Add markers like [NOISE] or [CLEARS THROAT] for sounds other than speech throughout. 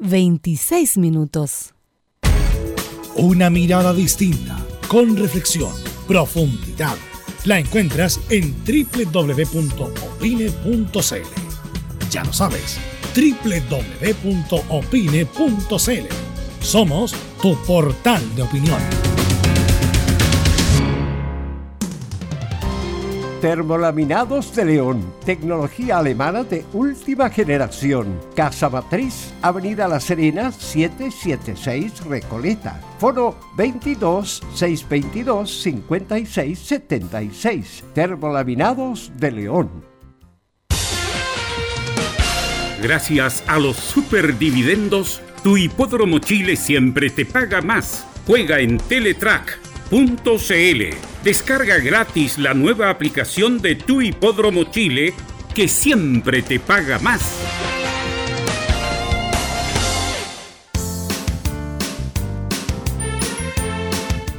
26 minutos. Una mirada distinta, con reflexión, profundidad. La encuentras en www.opine.cl. Ya lo sabes, www.opine.cl. Somos tu portal de opinión. Termolaminados de León, tecnología alemana de última generación. Casa Matriz, Avenida La Serena, 776 Recoleta. Foro 22 622 56 76. Termolaminados de León. Gracias a los superdividendos, tu hipódromo Chile siempre te paga más. Juega en Teletrack .cl. Descarga gratis la nueva aplicación de Tu Hipódromo Chile que siempre te paga más.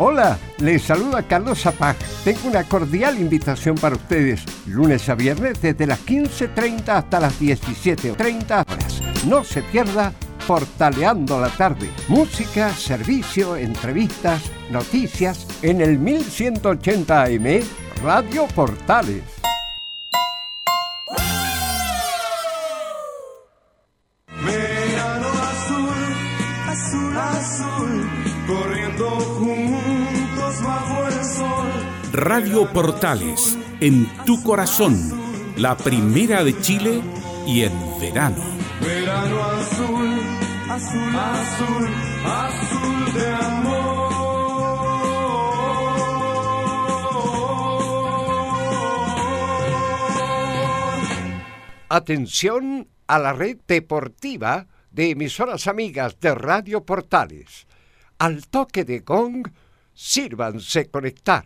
Hola, les saluda Carlos Zapag. Tengo una cordial invitación para ustedes. Lunes a viernes desde las 15.30 hasta las 17.30 horas. No se pierda Portaleando la tarde. Música, servicio, entrevistas, noticias en el 1180 AM Radio Portales. Verano azul, azul, azul, corriendo juntos bajo el sol. Radio Portales, en tu corazón, la primera de Chile y en verano. Verano azul, azul, azul, azul de amor. Atención a la red deportiva de emisoras amigas de Radio Portales. Al toque de gong, sírvanse conectar.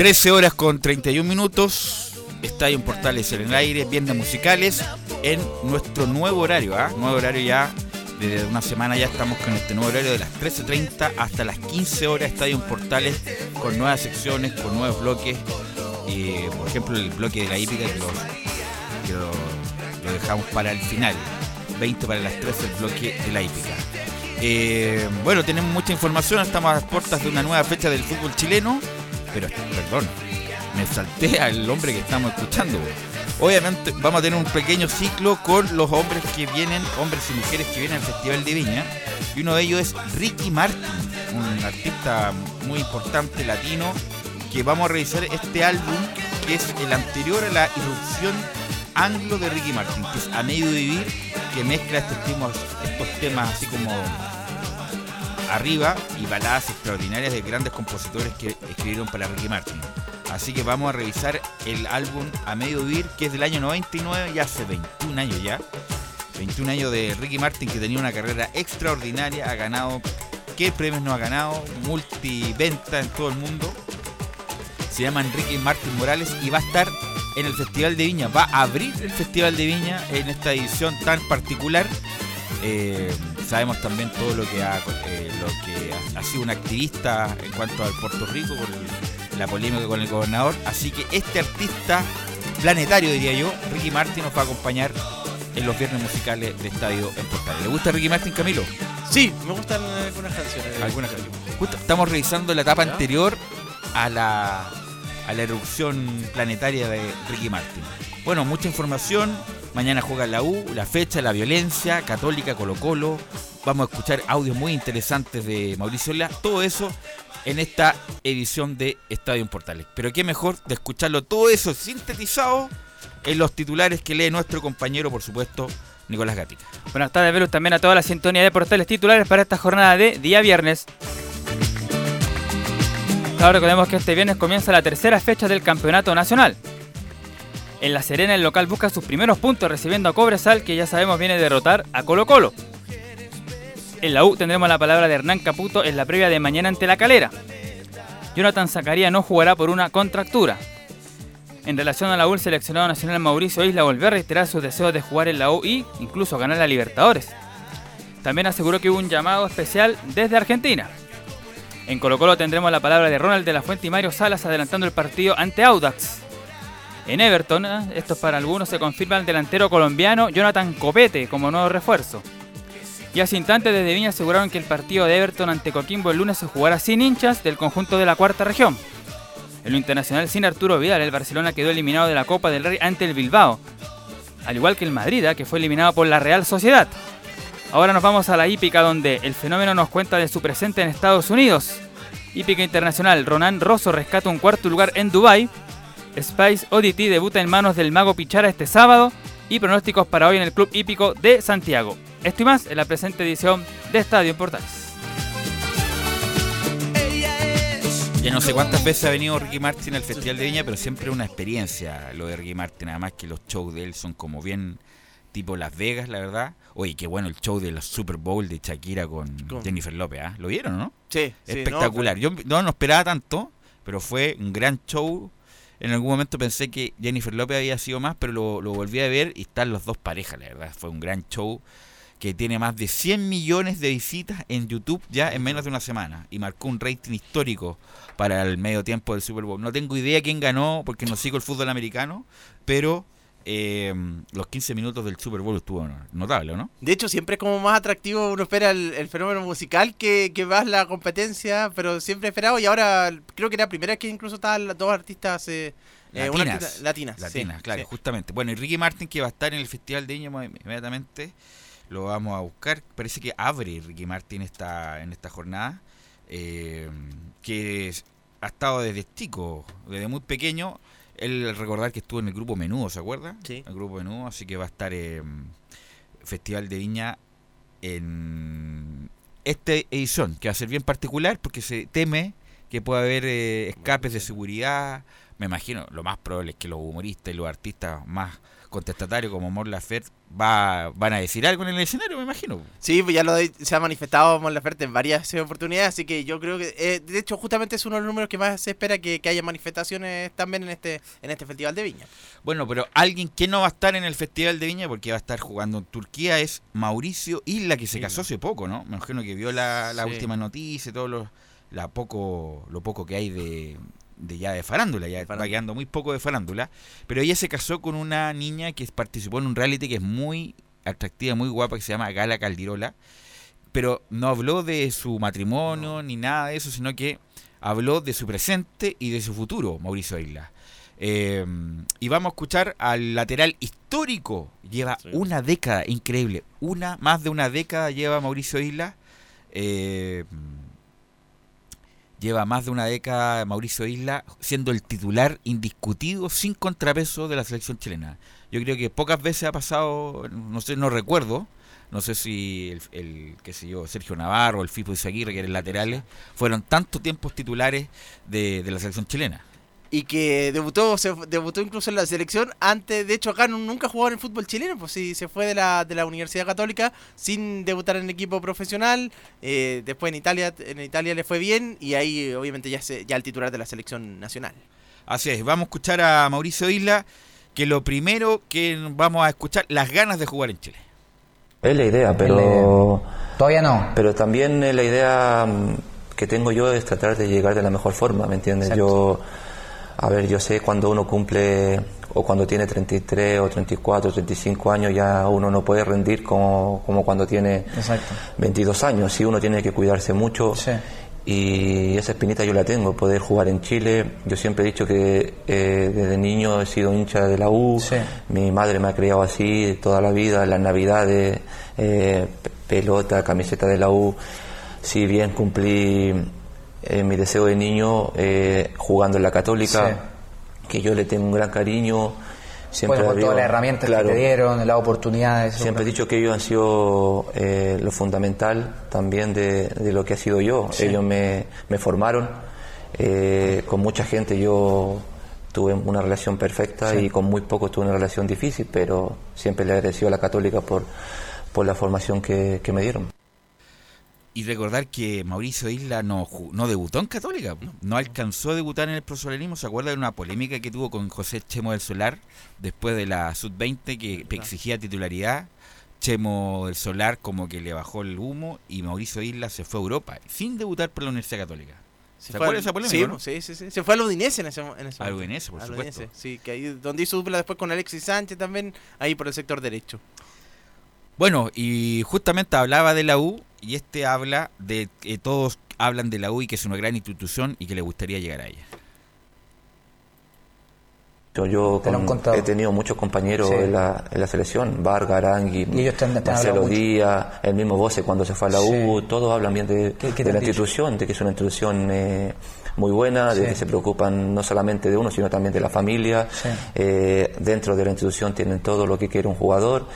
13 horas con 31 minutos. Estadio Portales en el aire, viernes musicales en nuestro nuevo horario, ¿ah? Nuevo horario ya Desde una semana ya estamos con este nuevo horario de las 13.30 hasta las 15 horas, Estadio Portales, con nuevas secciones, con nuevos bloques. Eh, por ejemplo, el bloque de la hípica que, lo, que lo dejamos para el final. 20 para las 13 el bloque de la hípica. Eh, bueno, tenemos mucha información, estamos a las puertas de una nueva fecha del fútbol chileno, pero perdón, me salté al hombre que estamos escuchando. Obviamente vamos a tener un pequeño ciclo con los hombres que vienen, hombres y mujeres que vienen al Festival de Viña, y uno de ellos es Ricky Martin, un artista muy importante latino, que vamos a revisar este álbum que es el anterior a la irrupción anglo de Ricky Martin, que es A Medio Vivir, que mezcla estos temas, estos temas así como arriba y baladas extraordinarias de grandes compositores que escribieron para Ricky Martin. Así que vamos a revisar el álbum A Medio Vivir, que es del año 99, ya hace 21 años ya. 21 años de Ricky Martin, que tenía una carrera extraordinaria, ha ganado, ¿qué premios no ha ganado? Multiventa en todo el mundo. Se llama Enrique Martin Morales y va a estar en el Festival de Viña. Va a abrir el Festival de Viña en esta edición tan particular. Eh, sabemos también todo lo que ha, eh, lo que ha, ha sido un activista en cuanto al Puerto Rico por el- la polémica con el gobernador. Así que este artista planetario, diría yo, Ricky Martin, nos va a acompañar en los viernes musicales de Estadio en Portales. ¿Le gusta Ricky Martin, Camilo? Sí, me gustan algunas canciones. Algunas Justo estamos revisando la etapa anterior a la, a la erupción planetaria de Ricky Martin. Bueno, mucha información. Mañana juega la U, la fecha, la violencia, Católica, Colo Colo. Vamos a escuchar audios muy interesantes de Mauricio Ola. Todo eso en esta edición de Estadio en Portales. Pero qué mejor de escucharlo todo eso sintetizado en los titulares que lee nuestro compañero, por supuesto, Nicolás Gatica. Buenas tardes, Velus, también a toda la sintonía de portales titulares para esta jornada de día viernes. Ahora recordemos que este viernes comienza la tercera fecha del campeonato nacional. En La Serena el local busca sus primeros puntos recibiendo a Cobresal que ya sabemos viene a derrotar a Colo Colo. En la U tendremos la palabra de Hernán Caputo en la previa de mañana ante la calera. Jonathan Zacarías no jugará por una contractura. En relación a la U, el seleccionado nacional Mauricio Isla volvió a reiterar sus deseos de jugar en la U y incluso ganar la Libertadores. También aseguró que hubo un llamado especial desde Argentina. En Colo Colo tendremos la palabra de Ronald de la Fuente y Mario Salas adelantando el partido ante Audax. En Everton, eh, esto es para algunos, se confirma el delantero colombiano Jonathan Copete como nuevo refuerzo. Y hace instantes desde Viña aseguraron que el partido de Everton ante Coquimbo el lunes se jugará sin hinchas del conjunto de la cuarta región. En lo internacional, sin Arturo Vidal, el Barcelona quedó eliminado de la Copa del Rey ante el Bilbao, al igual que el Madrid, ah, que fue eliminado por la Real Sociedad. Ahora nos vamos a la hípica, donde el fenómeno nos cuenta de su presente en Estados Unidos. Hípica internacional, Ronan Rosso rescata un cuarto lugar en Dubai. Spice Oddity debuta en manos del mago Pichara este sábado. Y pronósticos para hoy en el Club Hípico de Santiago. Esto y más en la presente edición de Estadio en Portales. Ya no sé cuántas veces ha venido Ricky Martin al Festival de Viña, pero siempre una experiencia lo de Ricky Martin. Además que los shows de él son como bien tipo Las Vegas, la verdad. Oye, qué bueno el show de la Super Bowl de Shakira con Con- Jennifer López, ¿ah? ¿Lo vieron o no? Sí, sí, Espectacular. no, Yo no, no esperaba tanto, pero fue un gran show. En algún momento pensé que Jennifer López había sido más, pero lo, lo volví a ver y están los dos parejas, la verdad. Fue un gran show que tiene más de 100 millones de visitas en YouTube ya en menos de una semana y marcó un rating histórico para el medio tiempo del Super Bowl. No tengo idea quién ganó porque no sigo el fútbol americano, pero eh, los 15 minutos del Super Bowl estuvo notable, ¿no? De hecho, siempre es como más atractivo, uno espera el, el fenómeno musical que, que más la competencia, pero siempre esperado y ahora creo que era la primera vez que incluso estaban las dos artistas eh, eh, Latinas. latinas. sí, claro, sí. justamente. Bueno, y Ricky Martin, que va a estar en el Festival de Viña inmediatamente, lo vamos a buscar. Parece que abre Ricky Martin esta, en esta jornada, eh, que ha estado desde chico, desde muy pequeño. Él recordar que estuvo en el grupo Menudo, ¿se acuerda? Sí. El grupo Menudo, así que va a estar en Festival de Viña en esta edición, que va a ser bien particular porque se teme que pueda haber eh, escapes de seguridad. Me imagino, lo más probable es que los humoristas y los artistas más contestatarios como Mor Laferte va, van a decir algo en el escenario, me imagino. Sí, pues ya lo de- se ha manifestado Mon Laferte en varias eh, oportunidades, así que yo creo que, eh, de hecho, justamente es uno de los números que más se espera que, que haya manifestaciones también en este en este Festival de Viña. Bueno, pero alguien que no va a estar en el Festival de Viña porque va a estar jugando en Turquía es Mauricio Isla, que se casó hace poco, ¿no? Me imagino que vio la, la Sí. última noticia todo lo, la poco, lo poco que hay de, de ya de farándula, ya farándula. quedando muy poco de farándula. Pero ella se casó con una niña que participó en un reality que es muy atractiva, muy guapa, que se llama Gala Caldirola. Pero no habló de su matrimonio ni nada de eso, sino que habló de su presente y de su futuro, Mauricio Isla. Eh, y vamos a escuchar al lateral histórico. Lleva Sí. una década, increíble. Una, más de una década lleva Mauricio Isla. Eh, lleva más de una década Mauricio Isla siendo el titular indiscutido sin contrapeso de la selección chilena. Yo creo que pocas veces ha pasado, no sé, no recuerdo, no sé si el, el qué sé yo, Sergio Navarro, el Fipo Izaguirre, que eran laterales, fueron tantos tiempos titulares de la selección chilena. Y que debutó se, debutó incluso en la selección antes, de hecho acá nu- nunca jugó en el fútbol chileno, pues sí, se fue de la, de la Universidad Católica sin debutar en equipo profesional, eh, después en Italia en Italia le fue bien y ahí obviamente ya, se, ya el titular de la selección nacional. Así es, vamos a escuchar a Mauricio Isla, que lo primero que vamos a escuchar, las ganas de jugar en Chile. Es la idea, pero, la idea. Todavía no. pero también la idea mm, que tengo yo es tratar de llegar de la mejor forma, ¿me entiendes? Exacto. Yo, a ver, yo sé cuando uno cumple o cuando tiene 33 o 34, 35 años ya uno no puede rendir como, como cuando tiene Exacto. 22 años, sí uno tiene que cuidarse mucho Sí. y esa espinita yo la tengo, poder jugar en Chile. Yo siempre he dicho que eh, desde niño he sido hincha de la U, Sí. mi madre me ha criado así toda la vida, las navidades, eh, pe- pelota, camiseta de la U. Si bien cumplí eh, mi deseo de niño eh, jugando en la Católica, que yo le tengo un gran cariño. Siempre Bueno, había- todas las herramientas claro, que te dieron, las oportunidades. Siempre he dicho que ellos han sido eh, lo fundamental también de, de lo que ha sido yo. Sí. Ellos me, me formaron. eh, con mucha gente yo tuve una relación perfecta Sí. y con muy pocos tuve una relación difícil, pero siempre le agradeció a la Católica por, por la formación que, que me dieron. Y recordar que Mauricio Isla no, no debutó en Católica, no alcanzó a debutar en el profesionalismo. ¿Se acuerda de una polémica que tuvo con José Chemo del Solar después de la Sub-20 que exigía titularidad? Chemo del Solar como que le bajó el humo y Mauricio Isla se fue a Europa sin debutar por la Universidad Católica. ¿Se acuerda al- de esa polémica, Sí, no? sí, sí, sí. Se fue al Udinese en ese, en ese Al momento. Udinese, por Al supuesto. Udinese, sí, que ahí donde hizo dupla después con Alexis Sánchez también, ahí por el sector derecho. Bueno, y justamente hablaba de la U y este habla de que todos hablan de la U y que es una gran institución y que le gustaría llegar a ella. Yo, yo Te con- he tenido muchos compañeros Sí. en, la, en la selección, Vargas, Arangui, Marcelo. Díaz, el mismo Voce cuando se fue a la U, Sí. todos hablan bien de, ¿Qué- qué te de la institución, de que es una institución eh, muy buena, de que se preocupan no solamente de uno, sino también de la familia. Sí. Eh, dentro de la institución tienen todo lo que quiere un jugador.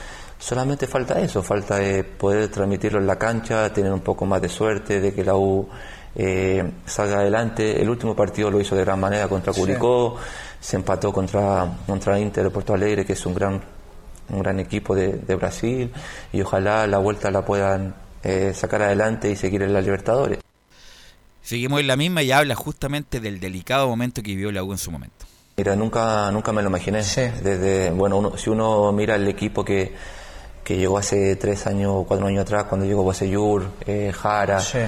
Solamente falta eso, falta eh, poder transmitirlo en la cancha, tener un poco más de suerte, de que la U eh, salga adelante. El último partido lo hizo de gran manera contra Sí. Curicó, se empató contra, contra Inter de Porto Alegre, que es un gran, un gran equipo de, de Brasil, y ojalá la vuelta la puedan eh, sacar adelante y seguir en la Libertadores. Seguimos en la misma y habla justamente del delicado momento que vivió la U en su momento. Mira, nunca, nunca me lo imaginé. Sí. Desde, bueno, uno- si uno mira el equipo que, que llegó hace tres años o cuatro años atrás, cuando llegó Bosellur, eh, Jara, Sí.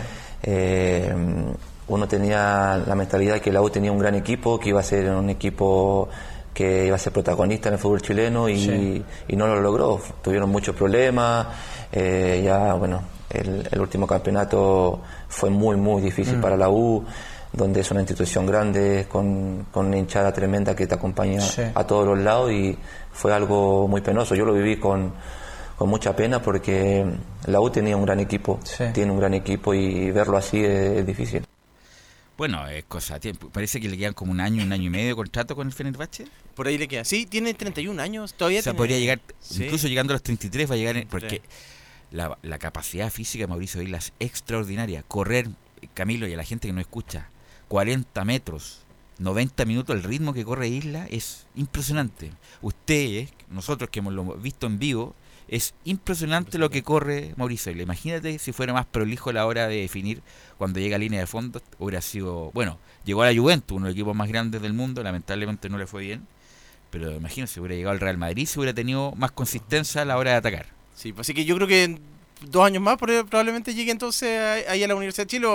eh, uno tenía la mentalidad que la U tenía un gran equipo, que iba a ser un equipo que iba a ser protagonista en el fútbol chileno y, Sí. y no lo logró. Tuvieron muchos problemas, eh, ya, bueno, el, el último campeonato fue muy, muy difícil Mm. para la U, donde es una institución grande, con, con una hinchada tremenda que te acompaña Sí. a todos los lados y fue algo muy penoso. Yo lo viví con, con mucha pena porque la U tenía un gran equipo, Sí. tiene un gran equipo y verlo así es, es difícil. Bueno, es cosa de tiempo. Parece que le quedan como un año, un año y medio de contrato con el Fenerbahce. Por ahí le queda. Sí, tiene 31 años, todavía O sea, tiene- podría llegar, Sí. incluso llegando a los 33 va a llegar, en- porque la, la capacidad física de Mauricio Isla es extraordinaria. Correr, Camilo, y a la gente que no escucha, 40 metros, 90 minutos, el ritmo que corre Isla es impresionante. Ustedes, nosotros que hemos lo visto en vivo, Es impresionante lo que corre Mauricio Isla. Imagínate si fuera más prolijo a la hora de definir cuando llega a línea de fondo. Hubiera sido. Bueno, llegó a la Juventus, uno de los equipos más grandes del mundo. Lamentablemente no le fue bien. Pero imagínate si hubiera llegado al Real Madrid, si hubiera tenido más consistencia a la hora de atacar. Sí, pues así que yo creo que dos años más prob- probablemente llegue entonces ahí a la Universidad de Chile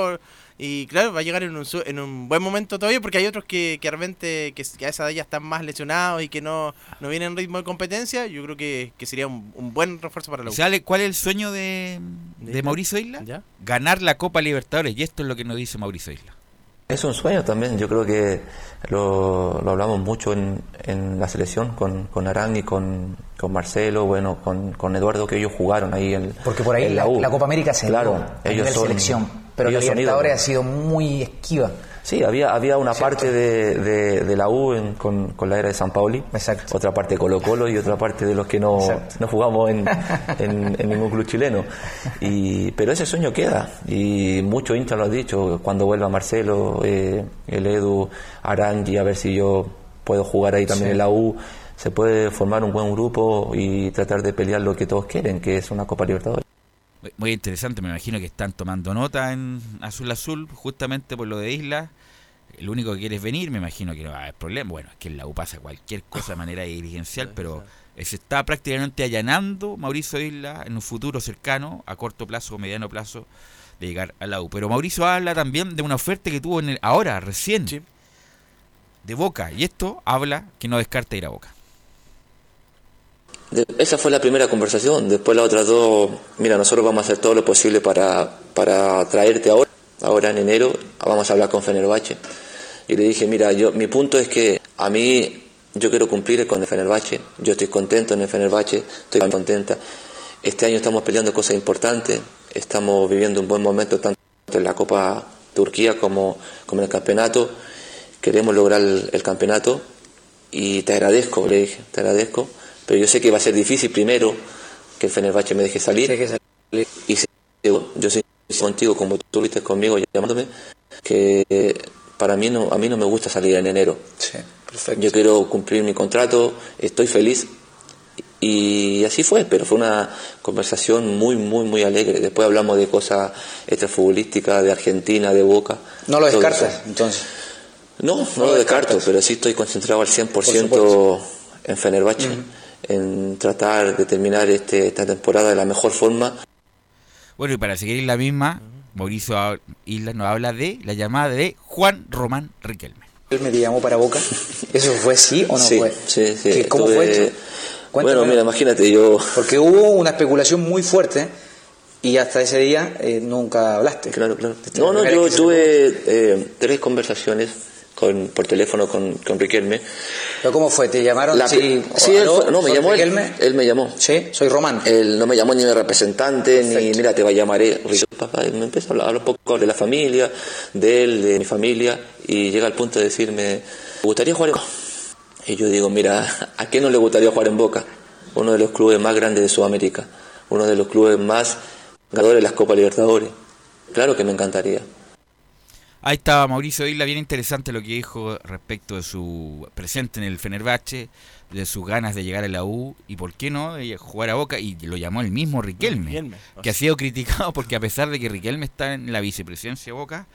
y claro, va a llegar en un, en un buen momento todavía porque hay otros que, repente que, que a esa edad ya están más lesionados y que no, no vienen en ritmo de competencia, yo creo que, que sería un, un buen refuerzo para la U. ¿Sabe cuál es el sueño de, de ¿De- Mauricio Isla? ¿Ya? Ganar la Copa Libertadores. Y esto es lo que nos dice Mauricio Isla. Es un sueño también, yo creo que lo, lo hablamos mucho en, en la selección con, con Arangui, con, con Marcelo, bueno, con, con Eduardo, que ellos jugaron ahí en, Porque por ahí en la, Copa América se Claro, ellos nivel son, selección, pero la ellos Libertadores ha sido muy esquiva. Sí, había, había una parte de, de, de la U en- con, con la era de San Pauli, Exacto. otra parte de Colo Colo y otra parte de los que no, no jugamos en, [LAUGHS] en- en ningún club chileno. Y, pero ese sueño queda y muchos hinchas lo han dicho, cuando vuelva Marcelo, eh, el Edu, Arangui, a ver si yo puedo jugar ahí también Sí. en la U, se puede formar un buen grupo y tratar de pelear lo que todos quieren, que es una Copa Libertadores. Muy- interesante, me imagino que están tomando nota en Azul Azul, justamente por lo de Isla. El único que quiere es venir, me imagino que no va a haber problema. Bueno, es que en la U pasa cualquier cosa de manera dirigencial, pero eh, se está prácticamente allanando Mauricio Isla en un futuro cercano, a corto plazo o mediano plazo, de llegar a la U. Pero Mauricio habla también de una oferta que tuvo en el, ahora, recién, Sí. de Boca. Y esto habla que no descarta ir a Boca. Esa fue la primera conversación. Después las otras dos, mira, nosotros vamos a hacer todo lo posible para, para traerte ahora. Ahora en enero vamos a hablar con Fenerbahce. Y le dije, mira, yo mi punto es que a mí yo quiero cumplir con el Fenerbahce. Yo estoy contento en el Fenerbahce, estoy contenta. Este año estamos peleando cosas importantes. Estamos viviendo un buen momento tanto en la Copa Turquía como, como en el campeonato. Queremos lograr el, el campeonato y te agradezco, le dije, te agradezco, pero yo sé que va a ser difícil primero que el Fenerbahce me deje salir y se- yo soy contigo como tú viste conmigo llamándome que para mí no a mí no me gusta salir en enero. Sí, perfecto. Yo quiero cumplir mi contrato, estoy feliz y así fue, pero fue una conversación muy muy muy alegre. Después hablamos de cosas extrafutbolísticas de Argentina, de Boca. No lo descartas, eso. entonces. No, no, lo descarto, pero sí estoy concentrado al 100% supuesto. en Fenerbahce, en tratar de terminar este, esta temporada de la mejor forma. Bueno, y para seguir la misma, Mauricio ha- Isla nos habla de la llamada de Juan Román Riquelme. Él me llamó para Boca. ¿Eso fue sí o no sí, fue? sí, sí. ¿Qué- ¿Cómo estuve- fue eso? Cuéntame. Bueno, mira, imagínate, yo... Porque hubo una especulación muy fuerte y hasta ese día eh, nunca hablaste. Claro, claro. No, no, yo tuve eh, tres conversaciones con, por teléfono con, con Riquelme. ¿Pero cómo fue? ¿Te llamaron? La- sí, sí, él no, me ¿Soy llamó él, Riquelme? él me llamó. Sí, soy Román. Él no me llamó ni de representante, ni Perfecto. mira, te va a llamar él. Papá, y me empieza a hablar, un poco de la familia, de él, de mi familia, y llega al punto de decirme, ¿me gustaría jugar en Boca? Y yo digo, mira, ¿a qué no le gustaría jugar en Boca? Uno de los clubes más grandes de Sudamérica, uno de los clubes más ganadores de las Copas Libertadores. Claro que me encantaría. Ahí estaba Mauricio Isla, bien interesante lo que dijo respecto de su presente en el Fenerbahce, de sus ganas de llegar a la U y por qué no de jugar a Boca y lo llamó el mismo Riquelme, Riquelme. que ha sido criticado porque a pesar de que Riquelme está en la vicepresidencia de Boca,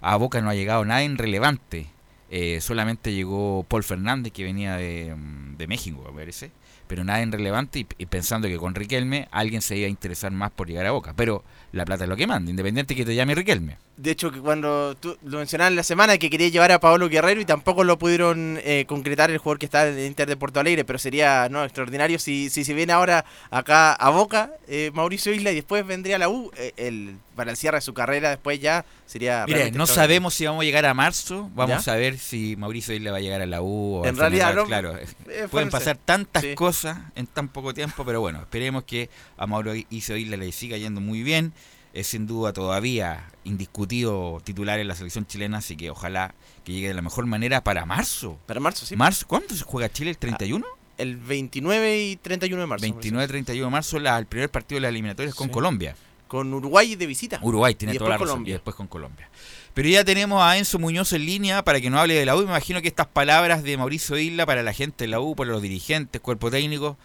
a Boca no ha llegado nada en relevante. Eh, solamente llegó Paul Fernández que venía de, mm, de México, me parece, pero nada en relevante y, y pensando que con Riquelme alguien se iba a interesar más por llegar a Boca, pero la plata es lo que manda, independiente que te llame Riquelme. De hecho, que cuando tú lo mencionabas en la semana que quería llevar a Pablo Guerrero y tampoco lo pudieron eh, concretar el jugador que está en el Inter de Porto Alegre, pero sería no extraordinario si, si se viene ahora acá a Boca eh, Mauricio Isla y después vendría la U eh, el, para el cierre de su carrera después ya sería Mire, no sabemos si vamos a llegar a marzo. Vamos ¿Ya? a ver si Mauricio Isla va a llegar a la U o En al realidad, no, claro. eh, Pueden puede pasar tantas Sí. cosas en tan poco tiempo, pero bueno, esperemos que a Mauricio Isla le siga yendo muy bien. Es sin duda todavía indiscutido titular en la selección chilena, así que ojalá que llegue de la mejor manera para marzo. Para marzo, sí. ¿Marzo? ¿Cuándo se juega Chile? ¿El 31? el 29 y 31 de marzo. 29-31 de marzo, la- el primer partido de las eliminatorias con. Colombia. Con Uruguay de visita. Uruguay tiene Y toda la razón. Colombia. Y después con Colombia. Pero ya tenemos a Enzo Muñoz en línea para que nos hable de la U. Me imagino que estas palabras de Mauricio Isla para la gente de la U, para los dirigentes, cuerpo técnico,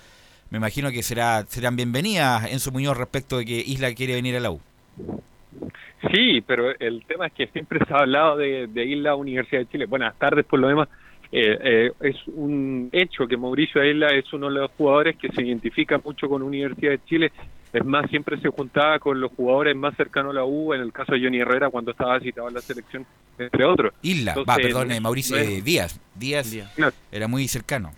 Me imagino que será serán bienvenidas en su Muñoz respecto de que Isla quiere venir a la U. Sí, pero el tema es que siempre se ha hablado de, de Isla Universidad de Chile. Buenas tardes, por lo demás. Eh, eh, es un hecho que Mauricio Isla es uno de los jugadores que se identifica mucho con Universidad de Chile. Es más, siempre se juntaba con los jugadores más cercanos a la U, en el caso de Johnny Herrera cuando estaba citado en la selección, entre otros. Isla, va, perdón, eh, Mauricio eh, Díaz. Díaz Claro. era muy cercano.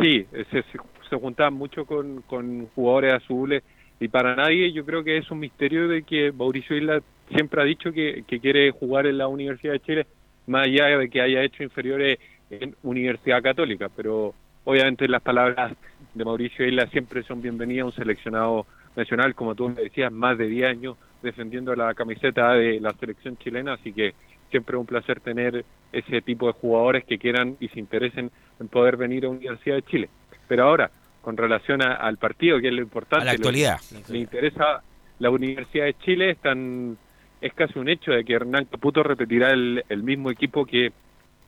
Sí, se, se, se juntaban mucho con, con jugadores azules y para nadie yo creo que es un misterio de que Mauricio Isla siempre ha dicho que, quiere jugar en la Universidad de Chile, más allá de que haya hecho inferiores en Universidad Católica, pero obviamente las palabras de Mauricio Isla siempre son bienvenidas a un seleccionado nacional, como tú me decías, más de 10 años defendiendo la camiseta de la selección chilena, así que siempre es un placer tener ese tipo de jugadores que quieran y se interesen en poder venir a Universidad de Chile. Pero ahora, con relación a- al partido, que es lo importante, A la actualidad. le interesa la Universidad de Chile, están, es casi un hecho de que Hernán Caputo repetirá el, el mismo equipo que,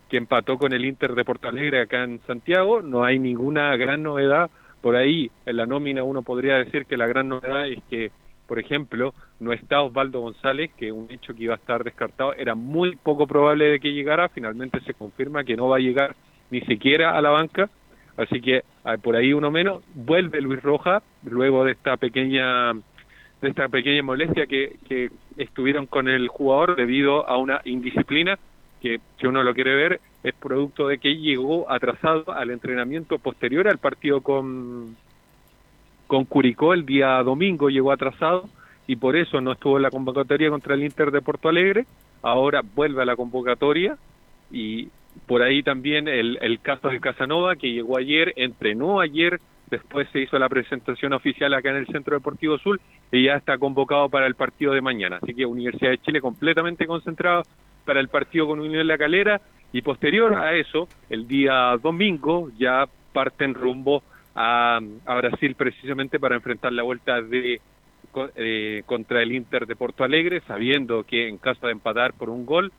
que empató con el Inter de Porto Alegre acá en Santiago. No hay ninguna gran novedad. Por ahí, en la nómina, uno podría decir que la gran novedad es que, por ejemplo, no está Osvaldo González, que un hecho que iba a estar descartado. Era muy poco probable de que llegara. Finalmente se confirma que no va a llegar ni siquiera a la banca. Así que ah, por ahí uno menos. Vuelve Luis Roja, luego de esta pequeña de esta pequeña molestia que, que estuvieron con el jugador debido a una indisciplina que si uno lo quiere ver es producto de que llegó atrasado al entrenamiento posterior al partido con con Curicó el día domingo llegó atrasado y por eso no estuvo en la convocatoria contra el Inter de Porto Alegre ahora vuelve a la convocatoria y por ahí también el, el caso de Casanova que llegó ayer, entrenó ayer, después se hizo la presentación oficial acá en el Centro Deportivo Sur y ya está convocado para el partido de mañana. Así que Universidad de Chile completamente concentrado para el partido con Unión La Calera y posterior a eso, el día domingo ya parten rumbo a, a Brasil precisamente para enfrentar la vuelta de eh, contra el Inter de Porto Alegre, sabiendo que en caso de empatar por un gol,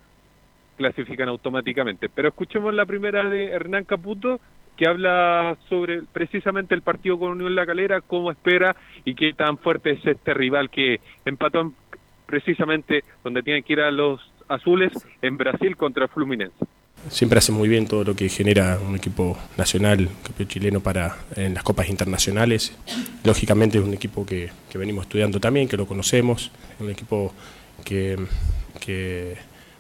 clasifican automáticamente. Pero escuchemos la primera de Hernán Caputo, que habla sobre precisamente el partido con Unión La Calera, cómo espera y qué tan fuerte es este rival que empató en- precisamente donde tienen que ir a los azules en Brasil contra Fluminense. Siempre hace muy bien todo lo que genera un equipo nacional, equipo chileno para en las copas internacionales. Lógicamente es un equipo que, que venimos estudiando también, que lo conocemos, un equipo que, que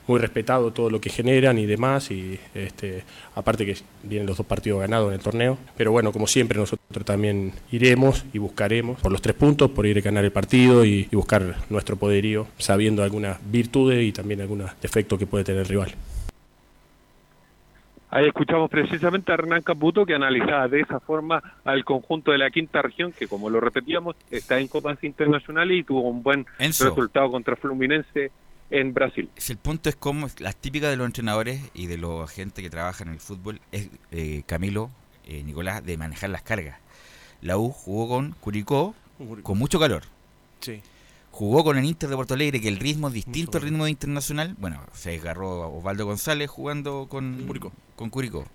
muy respetado todo lo que generan y demás, y este, aparte que vienen los dos partidos ganados en el torneo. Pero bueno, como siempre nosotros también iremos y buscaremos por los tres puntos, por ir a ganar el partido y, y buscar nuestro poderío, sabiendo algunas virtudes y también algunos defectos que puede tener el rival. Ahí escuchamos precisamente a Hernán Caputo que analizaba de esa forma al conjunto de la quinta región, que como lo repetíamos, está en copas internacionales y tuvo un buen Enzo. resultado contra Fluminense en Brasil. Si el punto es como las típicas de los entrenadores y de los agentes que trabajan en el fútbol es eh, Camilo, eh, Nicolás, de manejar las cargas. La U jugó con Curicó con mucho calor. Sí. Jugó con el Inter de Porto Alegre, que el ritmo es distinto al ritmo de internacional. Bueno, se desgarró a Osvaldo González jugando con Curicó. con Curicó.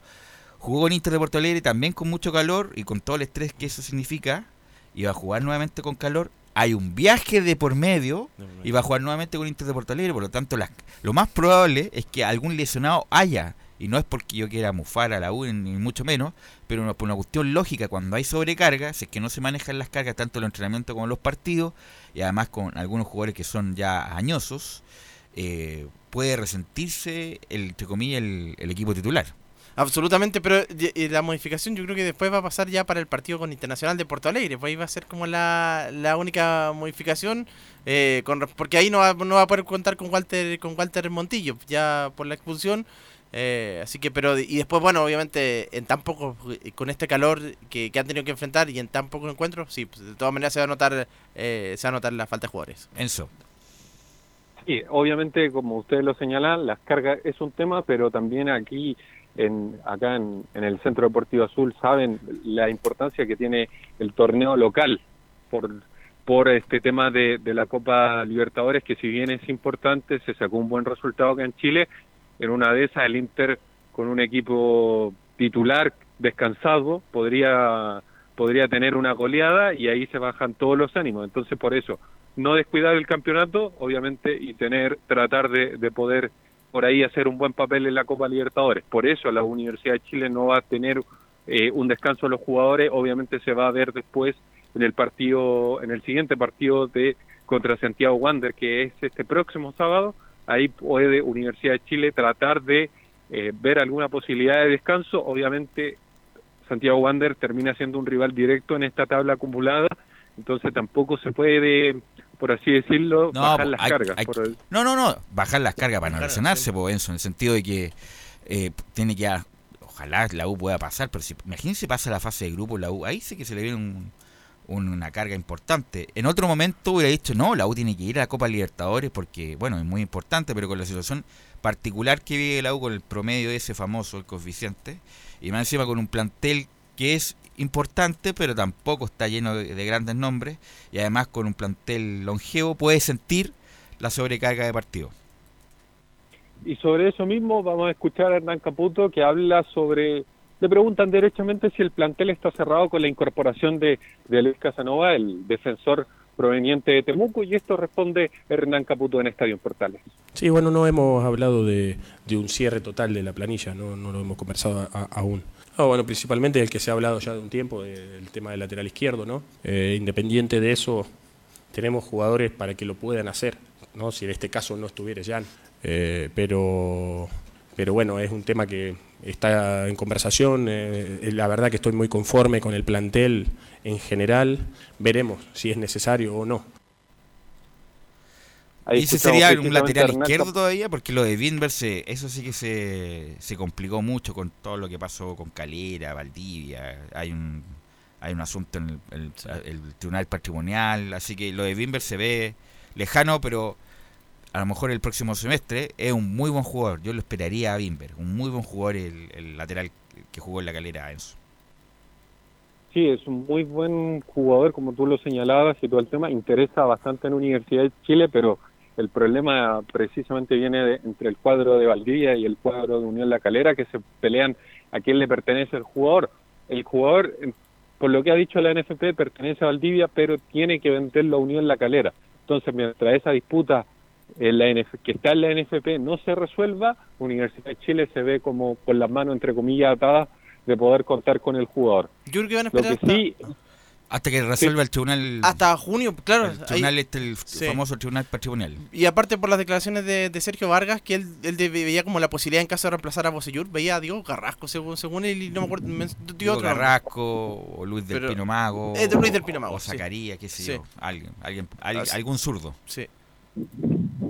Jugó con Inter de Porto Alegre también con mucho calor y con todo el estrés que eso significa. Iba a jugar nuevamente con calor. Hay un viaje de por medio y va a jugar nuevamente con Inter de Porto Alegre. Por lo tanto, las- lo más probable es que algún lesionado haya. Y no es porque yo quiera mufar a la U, ni mucho menos, pero por una cuestión lógica, cuando hay sobrecarga, si es que no se manejan las cargas tanto en los entrenamientos como en los partidos, y además con algunos jugadores que son ya añosos, eh, puede resentirse, el, entre comillas, el, el equipo titular. Absolutamente, pero y la modificación yo creo que después va a pasar ya para el partido con Internacional de Porto Alegre, pues ahí va a ser como la, la única modificación, eh, con, porque ahí no va, no va a poder contar con Walter con Walter Montillo, ya por la expulsión, eh, así que, pero, y después, bueno, obviamente, en tan poco, con este calor que, que han tenido que enfrentar y en tan pocos encuentros, sí, pues, de todas maneras se va a notar, eh, se va a notar la falta de jugadores. Enzo. Sí, obviamente, como ustedes lo señalan, las cargas es un tema, pero también aquí, en, acá en, el Centro Deportivo Azul, saben la importancia que tiene el torneo local por, por este tema de, de la Copa Libertadores, que si bien es importante, se sacó un buen resultado acá en Chile. En una de esas, el Inter con un equipo titular descansado podría podría tener una goleada y ahí se bajan todos los ánimos. Entonces, por eso, no descuidar el campeonato, obviamente, y tener, tratar de, de poder por ahí hacer un buen papel en la Copa Libertadores. Por eso la Universidad de Chile no va a tener eh, un descanso de los jugadores, obviamente se va a ver después en el partido, en el siguiente partido de contra Santiago Wander, que es este próximo sábado, ahí puede Universidad de Chile tratar de eh, ver alguna posibilidad de descanso, obviamente Santiago Wander termina siendo un rival directo en esta tabla acumulada, entonces tampoco se puede, por así decirlo, No, bajar las hay- cargas. hay- por el- no, no, no, bajar las cargas para no Claro, lesionarse, Enzo, en el sentido de que eh, tiene que, a- ojalá la U pueda pasar, pero si, imagínense pasa la fase de grupo la U, ahí sí que se le viene un- un- una carga importante. En otro momento hubiera dicho, no, la U tiene que ir a la Copa Libertadores porque, bueno, es muy importante, pero con la situación particular que vive la U con el promedio ese famoso, el coeficiente, y más encima con un plantel que es importante, pero tampoco está lleno de, de grandes nombres, y además con un plantel longevo, puede sentir la sobrecarga de partido. Y sobre eso mismo vamos a escuchar a Hernán Caputo que habla sobre, le preguntan derechamente si el plantel está cerrado con la incorporación de, de Luis Casanova, el defensor proveniente de Temuco, y esto responde Hernán Caputo en Estadio Portales. Sí, bueno, no hemos hablado de, de un cierre total de la planilla, no, no lo hemos conversado a- a- aún. No, bueno, principalmente el que se ha hablado ya de un tiempo, el tema del lateral izquierdo, ¿no? Eh, independiente de eso, tenemos jugadores para que lo puedan hacer, ¿no? Si en este caso no estuviera Jan. Eh, pero, pero bueno, es un tema que está en conversación. eh, la verdad que estoy muy conforme con el plantel en general. Veremos si es necesario o no. Ahí ¿Y ese sería un lateral izquierdo todavía? Porque lo de Winberg, se- eso sí que se, se complicó mucho con todo lo que pasó con Calera, Valdivia. Hay un hay un asunto en el, el- el tribunal patrimonial. Así que lo de Winberg se ve lejano, pero a lo mejor el próximo semestre es un muy buen jugador. Yo lo esperaría a Winberg. Un muy buen jugador el, el lateral que jugó en la calera, Enzo. Sí, es un muy buen jugador, como tú lo señalabas, y todo el tema interesa bastante en Universidad de Chile, pero el problema precisamente viene de- entre el cuadro de Valdivia y el cuadro de Unión La Calera, que se pelean a quién le pertenece el jugador. El jugador, eh, por lo que ha dicho la NFP, pertenece a Valdivia, pero tiene que venderlo a Unión La Calera. Entonces, mientras esa disputa en la NF que está en la NFP no se resuelva, Universidad de Chile se ve como con las manos, entre comillas, atadas de poder contar con el jugador. A Lo que sí, Hasta que resuelva el tribunal. hasta junio, claro. el ahí- tribunal este, el sí. famoso tribunal patrimonial. Y aparte por las declaraciones de, de Sergio Vargas, que él, él de- veía como la posibilidad en caso de reemplazar a Bocellur, veía a Diego Carrasco, según, según él, y no me acuerdo, dio Diego otro. Carrasco o Luis del Pero- Pino Mago. Eh, de Luis del Pino Mago, O sí. Zacarías, qué sé Sí. yo. Alguien, alguien, al- algún zurdo. Sí.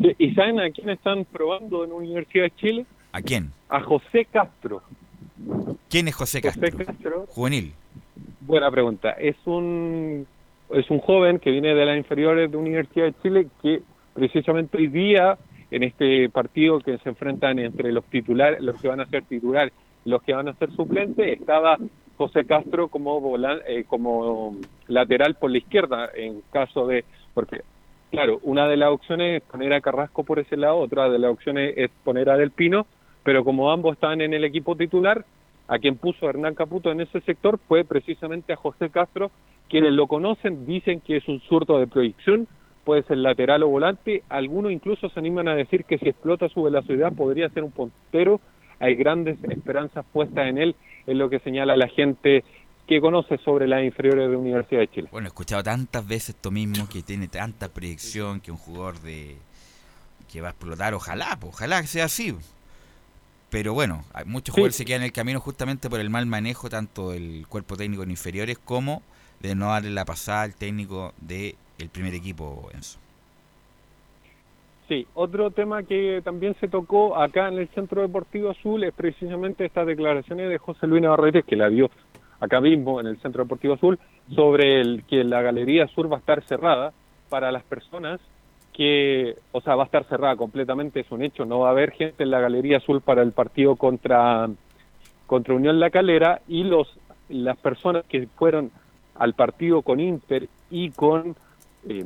Sí, ¿Y saben a quién están probando en Universidad de Chile? ¿A quién? A José Castro. ¿Quién es José José Castro? Castro, Juvenil. Buena pregunta. Es un es un joven que viene de las inferiores de Universidad de Chile que precisamente hoy día en este partido que se enfrentan entre los titulares, los que van a ser titulares, los que van a ser suplentes, estaba José Castro como volan- eh, como lateral por la izquierda en caso de porque claro, una de las opciones es poner a Carrasco por ese lado, otra de las opciones es poner a Del Pino, pero como ambos están en el equipo titular, a quien puso Hernán Caputo en ese sector fue precisamente a José Castro, quienes lo conocen dicen que es un zurdo de proyección, puede ser lateral o volante, algunos incluso se animan a decir que si explota su velocidad podría ser un puntero, hay grandes esperanzas puestas en él, es lo que señala la gente que conoce sobre las inferiores de Universidad de Chile. Bueno, he escuchado tantas veces esto mismo, que tiene tanta proyección, que un jugador de que va a explotar, ojalá, ojalá que sea así. Pero bueno, hay muchos Sí. jugadores se quedan en el camino justamente por el mal manejo tanto del cuerpo técnico en inferiores como de no darle la pasada al técnico del primer equipo, Enzo. Sí, otro tema que también se tocó acá en el Centro Deportivo Azul es precisamente estas declaraciones de José Luis Navarrete, que la dio acá mismo en el Centro Deportivo Azul, sobre el que la Galería Sur va a estar cerrada para las personas que, o sea, va a estar cerrada completamente, es un hecho, no va a haber gente en la Galería Azul para el partido contra, contra Unión La Calera y los las personas que fueron al partido con Inter y con eh,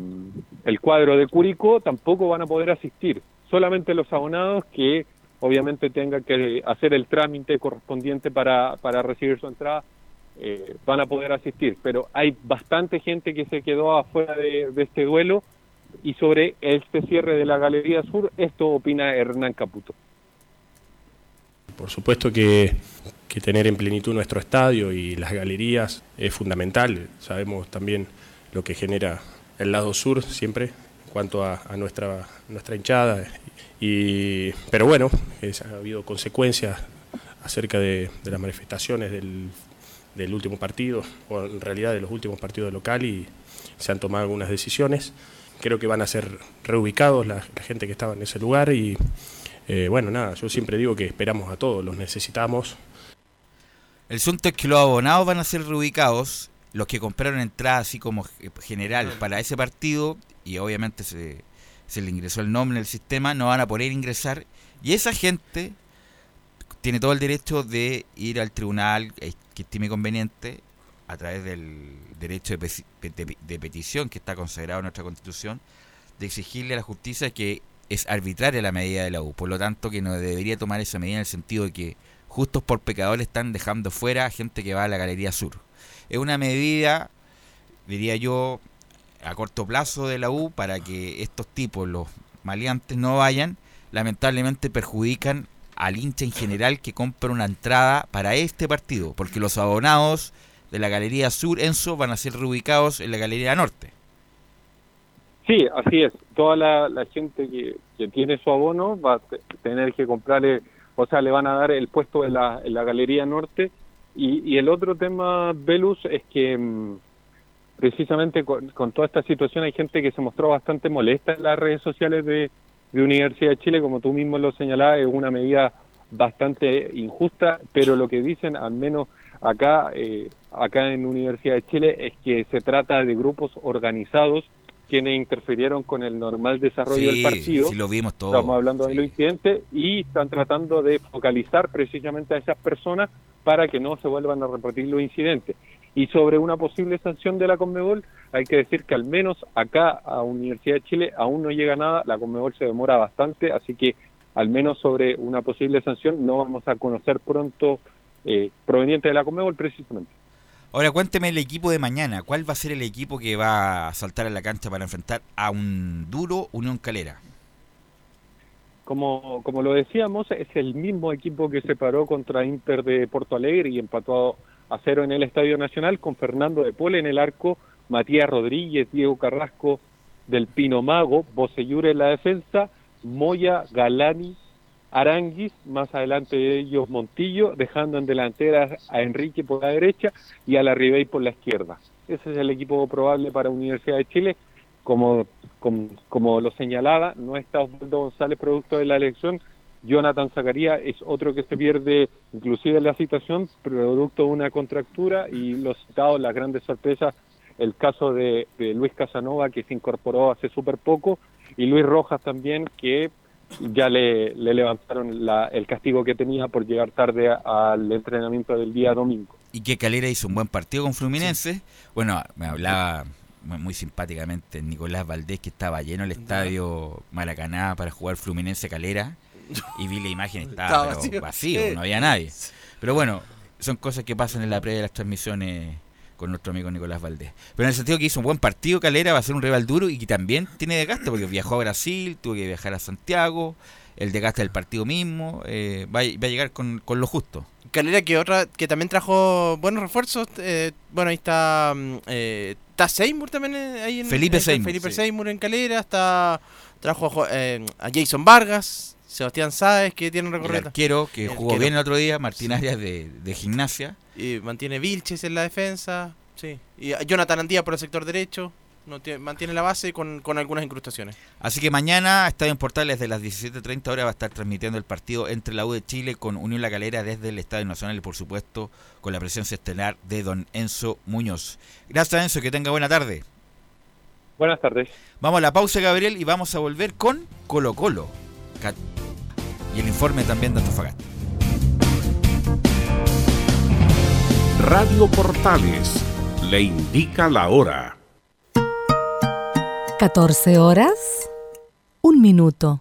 el cuadro de Curicó tampoco van a poder asistir. Solamente los abonados que obviamente tengan que hacer el trámite correspondiente para, para recibir su entrada eh, van a poder asistir. Pero hay bastante gente que se quedó afuera de, de este duelo y sobre este cierre de la Galería Sur, esto opina Hernán Caputo. Por supuesto que, tener en plenitud nuestro estadio y las galerías es fundamental. Sabemos también lo que genera el lado sur siempre en cuanto a, nuestra, nuestra hinchada. Y, pero bueno, es- ha habido consecuencias acerca de, de las manifestaciones del, del último partido, o en realidad de los últimos partidos local y se han tomado algunas decisiones. Creo que van a ser reubicados la, gente que estaba en ese lugar y eh, bueno, nada, yo siempre digo que esperamos a todos, los necesitamos. El asunto es que los abonados van a ser reubicados, los que compraron entrada así como ge- general para ese partido, y obviamente se, se le ingresó el nombre en el sistema, no van a poder ingresar, y esa gente tiene todo el derecho de ir al tribunal eh, que estime conveniente a través del derecho de, de petición que está consagrado en nuestra constitución, de exigirle a la justicia que es arbitraria la medida de la U. Por lo tanto, que no debería tomar esa medida en el sentido de que justos por pecadores están dejando fuera a gente que va a la Galería Sur. Es una medida, diría yo, a corto plazo de la U para que estos tipos, los maleantes, no vayan. Lamentablemente perjudican al hincha en general que compra una entrada para este partido, porque los abonados de la Galería Sur, Enzo, van a ser reubicados en la Galería Norte. Sí, así es. Toda la, gente que, tiene su abono va a te- tener que comprarle, o sea, le van a dar el puesto en la, en la Galería Norte. Y, y el otro tema, Velus, es que mm, precisamente con, con toda esta situación hay gente que se mostró bastante molesta en las redes sociales de, de Universidad de Chile, como tú mismo lo señalabas, es una medida bastante injusta, pero lo que dicen, al menos acá, eh, acá en Universidad de Chile, es que se trata de grupos organizados quienes interfirieron con el normal desarrollo Sí, del partido. sí lo vimos todo. Estamos hablando de los incidentes y están tratando de focalizar precisamente a esas personas para que no se vuelvan a repetir los incidentes. Y sobre una posible sanción de la Conmebol, hay que decir que al menos acá a Universidad de Chile aún no llega nada, la Conmebol se demora bastante, así que al menos sobre una posible sanción no vamos a conocer pronto eh, proveniente de la Conmebol precisamente. Ahora cuénteme el equipo de mañana. ¿Cuál va a ser el equipo que va a saltar a la cancha para enfrentar a un duro Unión Calera? Como, como lo decíamos, es el mismo equipo que se paró contra Inter de Porto Alegre y empató a cero en el Estadio Nacional con Fernando de Pole en el arco, Matías Rodríguez, Diego Carrasco del Pino Mago, Bocellure en la defensa, Moya, Galani, Aranguis, más adelante de ellos Montillo, dejando en delantera a Enrique por la derecha y a la Ribey por la izquierda. Ese es el equipo probable para Universidad de Chile. Como, como, como lo señalaba, no está Osvaldo González producto de la elección. Jonathan Zacarías es otro que se pierde inclusive en la situación, producto de una contractura y los citados, las grandes sorpresas, el caso de, de Luis Casanova que se incorporó hace súper poco y Luis Rojas también que ya le, le levantaron la- el castigo que tenía por llegar tarde al entrenamiento del día domingo. Y que Calera hizo un buen partido con Fluminense. Bueno, me hablaba muy, muy simpáticamente Nicolás Valdés que estaba lleno el estadio Maracaná para jugar Fluminense Calera. [LAUGHS] Y vi la imagen, estaba, Estaba pero vacío. vacío, no había nadie. Pero bueno, son cosas que pasan en la previa de las transmisiones con nuestro amigo Nicolás Valdés. Pero en el sentido que hizo un buen partido Calera, va a ser un rival duro y que también tiene desgaste porque viajó a Brasil, tuvo que viajar a Santiago, el desgaste del partido mismo, eh, va, a- va a llegar con, con lo justo. Calera que otra que también trajo buenos refuerzos. eh, bueno, ahí está mm, eh, está Seymour también eh, ahí en Felipe Seymour, Felipe sí. Seymour en Calera, está trajo a, Jo- a Jason Vargas, Sebastián Sáez que tiene un El recorrido. arquero que El jugó arquero. bien el otro día, Martín Arias de, de gimnasia. Y mantiene Vilches en la defensa, sí. Y Jonathan Andía por el sector derecho, no tiene- mantiene la base con, con algunas incrustaciones. Así que mañana, Estadio en Portales, de las 17.30 horas, va a estar transmitiendo el partido entre la U de Chile con Unión La Calera desde el Estadio Nacional y, por supuesto, con la presencia estelar de don Enzo Muñoz. Gracias, Enzo, que tenga buena tarde. Buenas tardes. Vamos a la pausa, Gabriel, y vamos a volver con Colo Colo. Y el informe también de Antofagasta. Radio Portales le indica la hora. 14 horas, un minuto.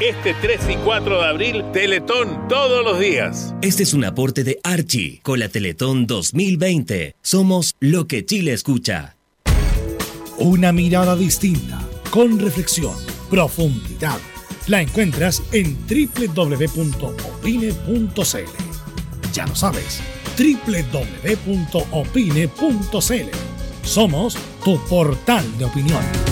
Este 3 y 4 de abril, Teletón todos los días. Este es un aporte de Archie con la Teletón 2020. Somos lo que Chile escucha. Una mirada distinta, con reflexión, profundidad. La encuentras en www.opine.cl. Ya lo sabes, www.opine.cl. Somos tu portal de opinión.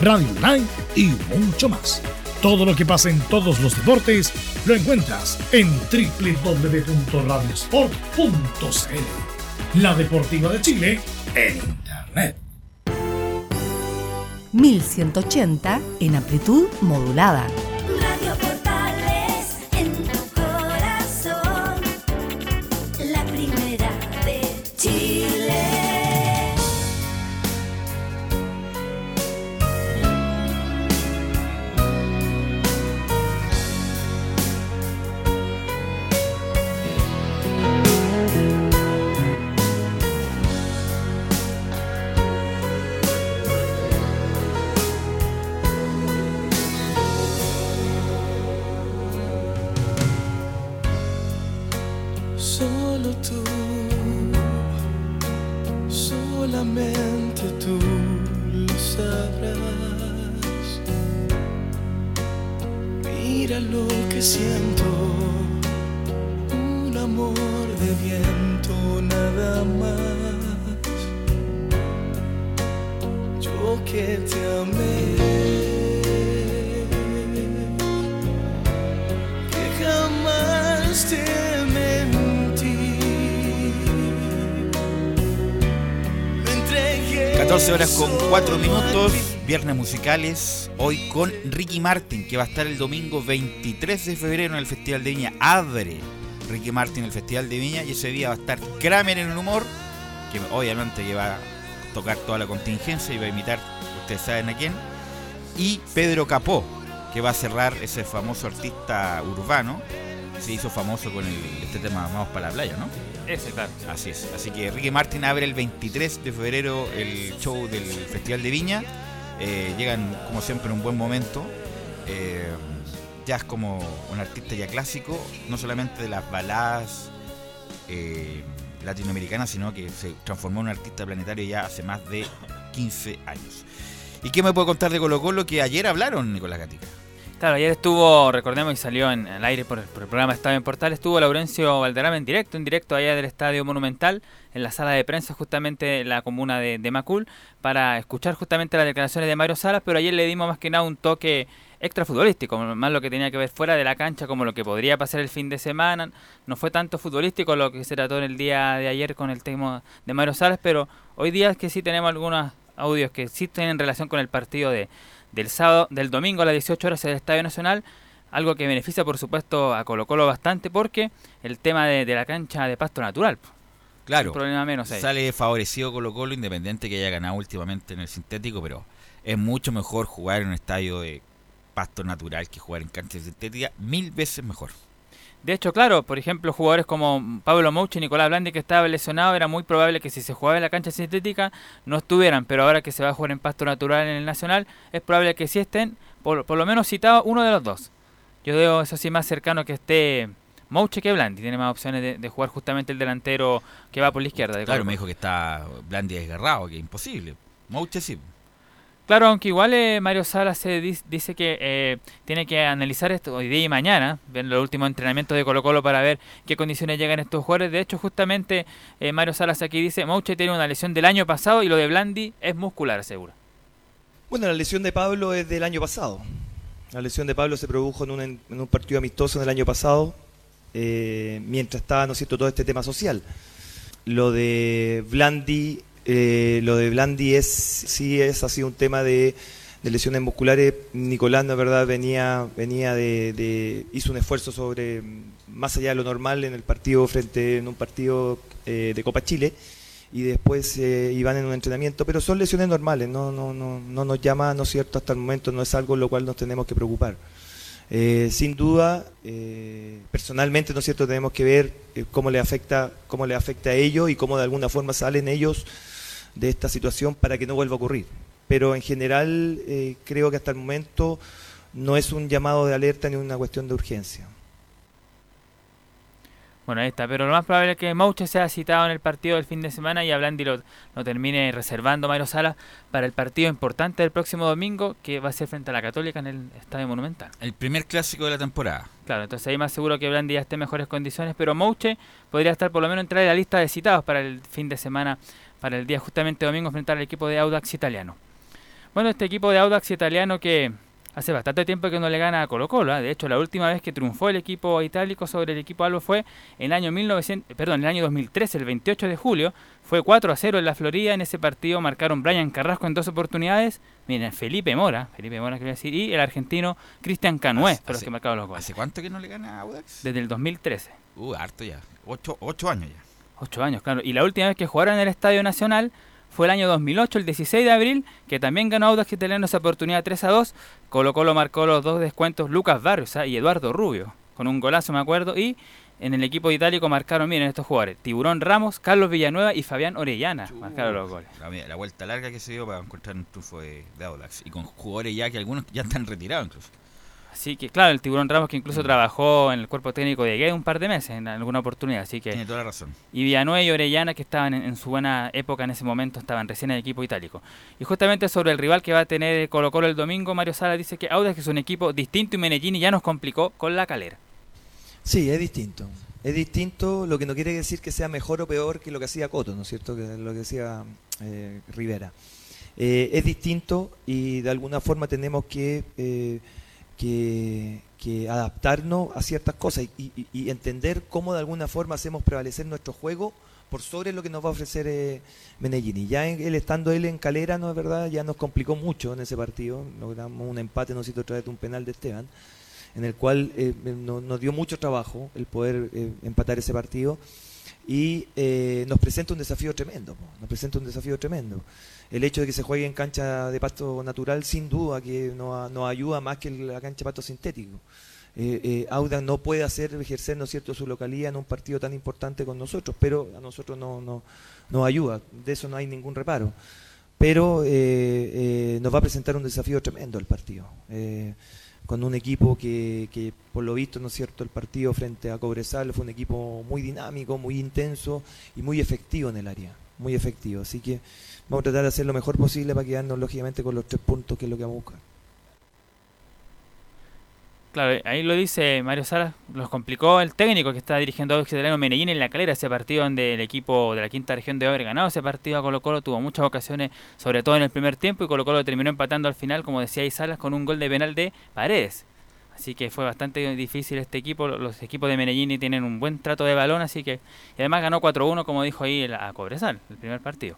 radio online y mucho más. Todo lo que pasa en todos los deportes lo encuentras en www.radiosport.cl. La Deportiva de Chile en Internet. 1180 en amplitud modulada. 14 horas con 4 minutos, viernes musicales, hoy con Ricky Martin, que va a estar el domingo 23 de febrero en el Festival de Viña. Abre Ricky Martin el Festival de Viña y ese día va a estar Kramer en el humor, que obviamente que va a tocar toda la contingencia y va a imitar, ustedes saben a quién, y Pedro Capó, que va a cerrar ese famoso artista urbano, se hizo famoso con el- este tema Vamos para la playa, ¿no? Ese. Así es. Así que Ricky Martin abre el 23 de febrero el show del Festival de Viña. Eh, llegan, como siempre, en un buen momento. Eh, ya es como un artista ya clásico, no solamente de las baladas eh, latinoamericanas, sino que se transformó en un artista planetario ya hace más de 15 años. ¿Y qué me puede contar de Colo Colo que ayer hablaron, Nicolás Gatica? Claro, ayer estuvo, recordemos, y salió en el aire por el, por el programa Estadio en Portal, estuvo Laurencio Valderrama en directo, en directo allá del Estadio Monumental, en la sala de prensa justamente de la comuna de, Macul, para escuchar justamente las declaraciones de Mario Salas, pero ayer le dimos más que nada un toque extra futbolístico, más lo que tenía que ver fuera de la cancha, como lo que podría pasar el fin de semana. No fue tanto futbolístico lo que se trató en el día de ayer con el tema de Mario Salas, pero hoy día es que sí tenemos algunos audios que sí tienen relación con el partido de, del sábado, del domingo a las 18 horas en el Estadio Nacional, algo que beneficia por supuesto a Colo Colo bastante porque el tema de, de la cancha de pasto natural. Claro, problema menos ahí. sale favorecido Colo Colo, independiente que haya ganado últimamente en el sintético, pero es mucho mejor jugar en un estadio de pasto natural que jugar en cancha sintética, mil veces mejor. De hecho, claro, por ejemplo, jugadores como Pablo Mouche y Nicolás Blandi que estaba lesionado, era muy probable que si se jugaba en la cancha sintética no estuvieran, pero ahora que se va a jugar en pasto natural en el Nacional, es probable que sí estén, por, por lo menos citado uno de los dos. Yo veo eso sí más cercano que esté Mouche que Blandi, tiene más opciones de, de jugar justamente el delantero que va por la izquierda. de Claro, me dijo que está Blandi desgarrado, que es imposible. Mouche sí. Claro, aunque igual eh, Mario Salas dice que eh, tiene que analizar esto hoy día y mañana, ver los últimos entrenamientos de Colo Colo para ver qué condiciones llegan estos jugadores. De hecho, justamente eh, Mario Salas aquí dice, Mouche tiene una lesión del año pasado y lo de Blandi es muscular, seguro. Bueno, la lesión de Pablo es del año pasado. La lesión de Pablo se produjo en un, en partido amistoso en el año pasado, mientras estaba, ¿no es cierto?, todo este tema social. Lo de Blandi, eh, lo de Blandi es, sí es, ha sido un tema de, de lesiones musculares. Nicolás, la verdad, venía, venía de, hizo un esfuerzo sobre, más allá de lo normal, en el partido frente, en un partido eh, de Copa Chile y después eh, iban en un entrenamiento, pero son lesiones normales, no, no, no, no nos llama, ¿no es cierto?, hasta el momento no es algo lo cual nos tenemos que preocupar. Eh, sin duda, eh, personalmente, ¿no es cierto?, tenemos que ver eh, cómo le afecta, cómo le afecta a ellos y cómo de alguna forma salen ellos de esta situación para que no vuelva a ocurrir. Pero en general, eh, creo que hasta el momento no es un llamado de alerta ni una cuestión de urgencia. Bueno, ahí está, pero lo más probable es que Mouche sea citado en el partido del fin de semana y a Blandi lo, lo termine reservando Mario Salas para el partido importante del próximo domingo que va a ser frente a la Católica en el Estadio Monumental. El primer clásico de la temporada. Claro, entonces ahí más seguro que Blandi ya esté en mejores condiciones, pero Mouche podría estar por lo menos entrar en la lista de citados para el fin de semana, para el día justamente domingo enfrentar al equipo de Audax italiano. Bueno, este equipo de Audax italiano que hace bastante tiempo que no le gana a Colo Colo, ¿ah? de hecho la última vez que triunfó el equipo itálico sobre el equipo albo fue en el año 1900, perdón, el año 2013, el 28 de julio, fue 4 a 0 en la Florida, en ese partido marcaron Brian Carrasco en dos oportunidades, miren, Felipe Mora, Felipe Mora quería decir, y el argentino Cristian Canué, fueron los que marcaron los goles. ¿Hace cuánto que no le gana a Audax? Desde el 2013. Uh, harto ya. Ocho, ocho años ya. Ocho años, claro. Y la última vez que jugaron en el Estadio Nacional fue el año 2008, el 16 de abril, que también ganó Audax Italiano esa oportunidad 3 a 2. Colo Colo marcó los dos descuentos Lucas Barrios ¿ah? y Eduardo Rubio, con un golazo me acuerdo. Y en el equipo itálico marcaron, miren estos jugadores, Tiburón Ramos, Carlos Villanueva y Fabián Orellana marcaron los goles. La, la vuelta larga que se dio para encontrar un triunfo de, de Audax. Y con jugadores ya que algunos ya están retirados incluso. Así que, claro, el Tiburón Ramos que incluso trabajó en el cuerpo técnico de Guedes un par de meses en alguna oportunidad, así que... Tiene toda la razón. Y Villanueva y Orellana, que estaban en, en su buena época en ese momento, estaban recién en el equipo itálico. Y justamente sobre el rival que va a tener Colo Colo el domingo, Mario Sala dice que Audax es un equipo distinto y Medellín ya nos complicó con la calera. Sí, es distinto. Es distinto, lo que no quiere decir que sea mejor o peor que lo que hacía Coto, ¿no es cierto? Que lo que decía eh, Rivera. Eh, es distinto y de alguna forma tenemos que, eh, que, adaptarnos a ciertas cosas y, y- entender cómo de alguna forma hacemos prevalecer nuestro juego por sobre lo que nos va a ofrecer eh, Medellín. Y ya en- él estando él en Calera, ¿no es verdad? Ya nos complicó mucho en ese partido. Logramos un empate, no sé, a través de un penal de Esteban en el cual eh, no- nos dio mucho trabajo el poder eh, empatar ese partido y eh, nos presenta un desafío tremendo, nos presenta un desafío tremendo. El hecho de que se juegue en cancha de pasto natural, sin duda que nos, nos ayuda más que la cancha de pasto sintético. Eh, eh, Audax no puede hacer ejercer, ¿no cierto?, su localidad en un partido tan importante con nosotros, pero a nosotros no, no, ayuda, de eso no hay ningún reparo. Pero eh, eh, nos va a presentar un desafío tremendo el partido. Con un equipo que, que, por lo visto, ¿no es cierto?, el partido frente a Cobresal fue un equipo muy dinámico, muy intenso y muy efectivo en el área, muy efectivo. Así que vamos a tratar de hacer lo mejor posible para quedarnos, lógicamente, con los tres puntos, que es lo que vamos a buscar. Claro, ahí lo dice Mario Sala, los complicó el técnico que está dirigiendo a Italiano Medellín en la calera, ese partido donde el equipo de la quinta región debe haber ganado ese partido a Colo Colo, tuvo muchas ocasiones, sobre todo en el primer tiempo, y Colo Colo terminó empatando al final, como decía ahí Salas, con un gol de penal de Paredes. Así que fue bastante difícil este equipo, los equipos de Medellín tienen un buen trato de balón, así que y además ganó 4-1, como dijo ahí a Cobresal, el primer partido.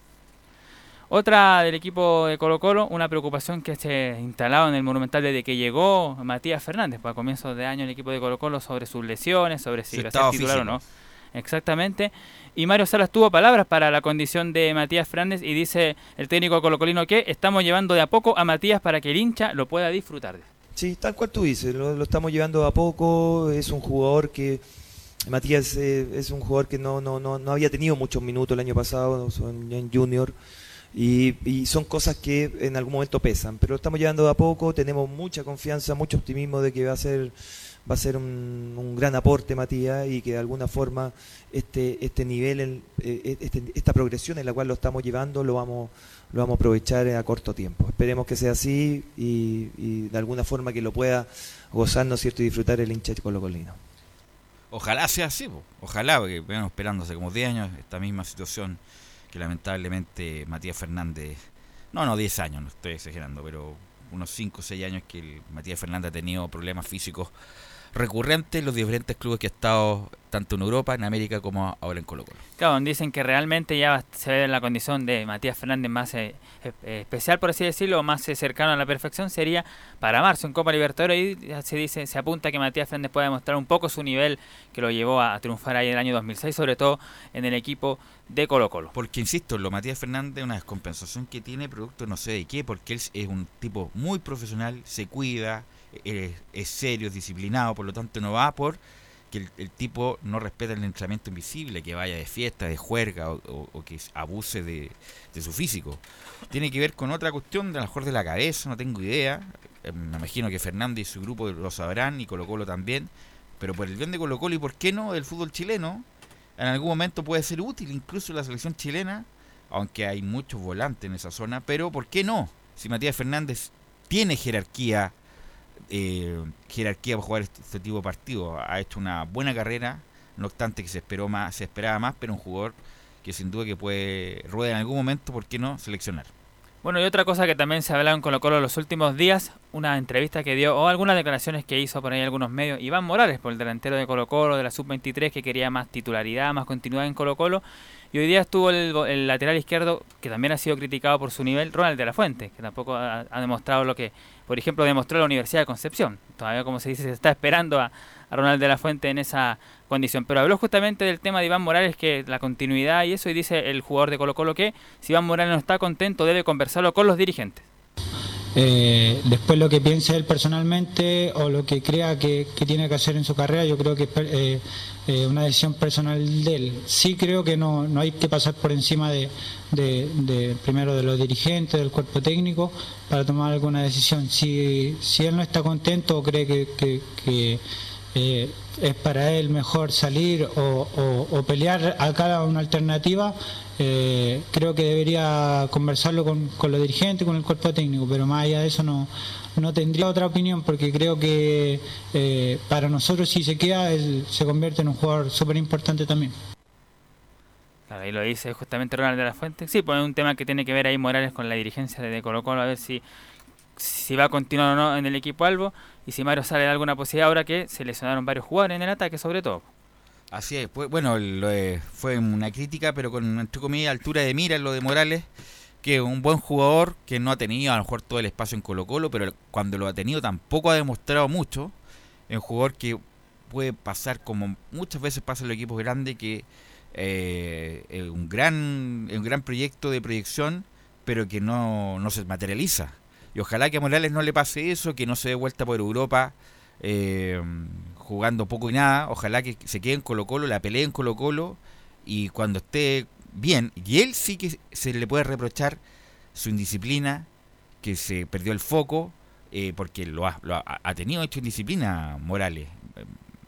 Otra del equipo de Colo Colo, una preocupación que se instalado en el Monumental desde que llegó Matías Fernández, para comienzos de año el equipo de Colo Colo, sobre sus lesiones, sobre si iba a ser titular o no. Exactamente. Y Mario Salas tuvo palabras para la condición de Matías Fernández y dice el técnico colocolino que estamos llevando de a poco a Matías para que el hincha lo pueda disfrutar. Sí, tal cual tú dices, lo, lo estamos llevando a poco, es un jugador que, Matías eh, es un jugador que no, no, no, no había tenido muchos minutos el año pasado son en Junior y, y son cosas que en algún momento pesan, pero lo estamos llevando de a poco, tenemos mucha confianza, mucho optimismo de que va a ser va a ser un, gran aporte Matías y que de alguna forma este este nivel, eh, este- esta progresión en la cual lo estamos llevando lo vamos lo vamos a aprovechar a corto tiempo. Esperemos que sea así y, de alguna forma que lo pueda gozar, ¿no es cierto?, y disfrutar el hincha colocolino. Ojalá sea así, ojalá, porque venimos esperando hace como 10 años esta misma situación que lamentablemente Matías Fernández, no, no, 10 años, no estoy exagerando, pero unos 5 o 6 años que Matías Fernández ha tenido problemas físicos recurrentes en los diferentes clubes que ha estado tanto en Europa, en América, como ahora en Colo Colo. Claro, dicen que realmente ya se ve en la condición de Matías Fernández más eh, eh, especial, por así decirlo, más eh, cercano a la perfección, sería para marzo en Copa Libertadores. Y se dice, se apunta que Matías Fernández pueda demostrar un poco su nivel que lo llevó a, a triunfar ahí en el año 2006, sobre todo en el equipo de Colo Colo. Porque, insisto, lo Matías Fernández es una descompensación que tiene producto no sé de qué, porque él es un tipo muy profesional, se cuida, es, es serio, es disciplinado, por lo tanto no va por que el, tipo no respeta el entrenamiento invisible, que vaya de fiesta, de juerga o, o- o que abuse de, de su físico. Tiene que ver con otra cuestión, de a lo mejor de la cabeza, no tengo idea. Eh, Me imagino que Fernández y su grupo lo sabrán y Colo Colo también. Pero por el bien de Colo Colo y por qué no del fútbol chileno, en algún momento puede ser útil incluso la selección chilena, aunque hay muchos volantes en esa zona, pero ¿por qué no? Si Matías Fernández tiene jerarquía, eh, jerarquía para jugar este, este tipo de partido, ha hecho una buena carrera, no obstante que se esperó más, se esperaba más, pero un jugador que sin duda que puede rueda en algún momento, ¿por qué no seleccionar? Bueno, y otra cosa que también se ha hablado en Colo Colo los últimos días, una entrevista que dio, o algunas declaraciones que hizo por ahí algunos medios, Iván Morales, por el delantero de Colo Colo, de la Sub-23, que quería más titularidad, más continuidad en Colo Colo, y hoy día estuvo el, lateral izquierdo, que también ha sido criticado por su nivel, Ronald de la Fuente, que tampoco ha, demostrado lo que, por ejemplo, demostró la Universidad de Concepción. Todavía, como se dice, se está esperando a, Ronald de la Fuente en esa condición. Pero habló justamente del tema de Iván Morales, que la continuidad y eso, y dice el jugador de Colo Colo que si Iván Morales no está contento debe conversarlo con los dirigentes. Eh, después lo que piense él personalmente o lo que crea que, tiene que hacer en su carrera, yo creo que eh, una decisión personal de él. Sí creo que no, no hay que pasar por encima de, primero de los dirigentes, del cuerpo técnico, para tomar alguna decisión. Si, si él no está contento o cree que, eh, es para él mejor salir o, o- o pelear a cada una alternativa, eh, creo que debería conversarlo con, con los dirigentes, con el cuerpo técnico, pero más allá de eso no, no tendría otra opinión porque creo que eh, para nosotros si se queda él se convierte en un jugador súper importante también. Claro, ahí lo dice justamente Ronald de la Fuente. Sí, pues es un tema que tiene que ver ahí Morales con la dirigencia de Colo Colo, a ver si, si va a continuar o no en el equipo Albo y si Mario sale de alguna posibilidad ahora que se lesionaron varios jugadores en el ataque sobre todo. Así es, pues, bueno, lo, eh, fue una crítica, pero con, entre comillas, altura de mira lo de Morales, que un buen jugador que no ha tenido a lo mejor todo el espacio en Colo Colo, pero cuando lo ha tenido tampoco ha demostrado mucho. Un jugador que puede pasar como muchas veces pasa en los equipos grandes, que eh, es un gran, un gran proyecto de proyección, pero que no, no se materializa. Y ojalá que a Morales no le pase eso, que no se dé vuelta por Europa eh, jugando poco y nada. Ojalá que se quede en Colo Colo, la pelee en Colo Colo y cuando esté bien, y él sí que se le puede reprochar su indisciplina, que se perdió el foco, eh, porque lo ha, lo ha, tenido hecho indisciplina Morales, eh,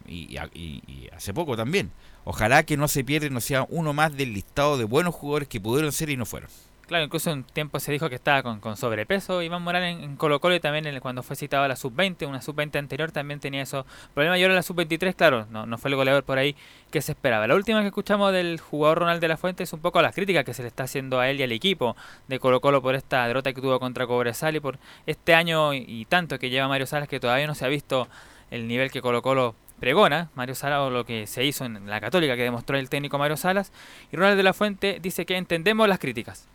y, y- hace poco también. Ojalá que no se pierda no sea uno más del listado de buenos jugadores que pudieron ser y no fueron. Claro, incluso un tiempo se dijo que estaba con, con sobrepeso Iván Morales en, en Colo Colo y también cuando fue citado a la sub-20, una sub-20 anterior también tenía esos problemas y ahora la sub-23, claro, no, no fue el goleador por ahí que se esperaba. La última que escuchamos del jugador Ronald de la Fuente es un poco las críticas que se le está haciendo a él y al equipo de Colo Colo por esta derrota que tuvo contra Cobresal y por este año y, y tanto que lleva Mario Salas que todavía no se ha visto el nivel que Colo Colo pregona, Mario Salas, o lo que se hizo en la Católica que demostró el técnico Mario Salas. Y Ronald de la Fuente dice que entendemos las críticas.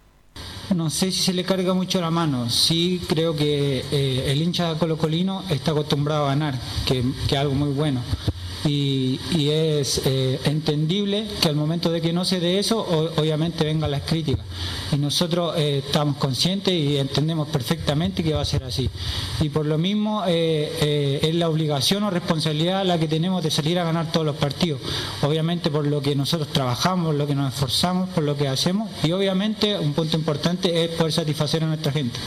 No sé si se le carga mucho la mano. Sí creo que eh, el hincha colocolino está acostumbrado a ganar, que, que es algo muy bueno. Y, y es eh, entendible que al momento de que no se dé eso, obviamente vengan las críticas. Y nosotros eh, estamos conscientes y entendemos perfectamente que va a ser así. Y por lo mismo eh, es la obligación o responsabilidad la que tenemos de salir a ganar todos los partidos. Obviamente por lo que nosotros trabajamos, lo que nos esforzamos, por lo que hacemos y obviamente un punto importante es poder satisfacer a nuestra gente.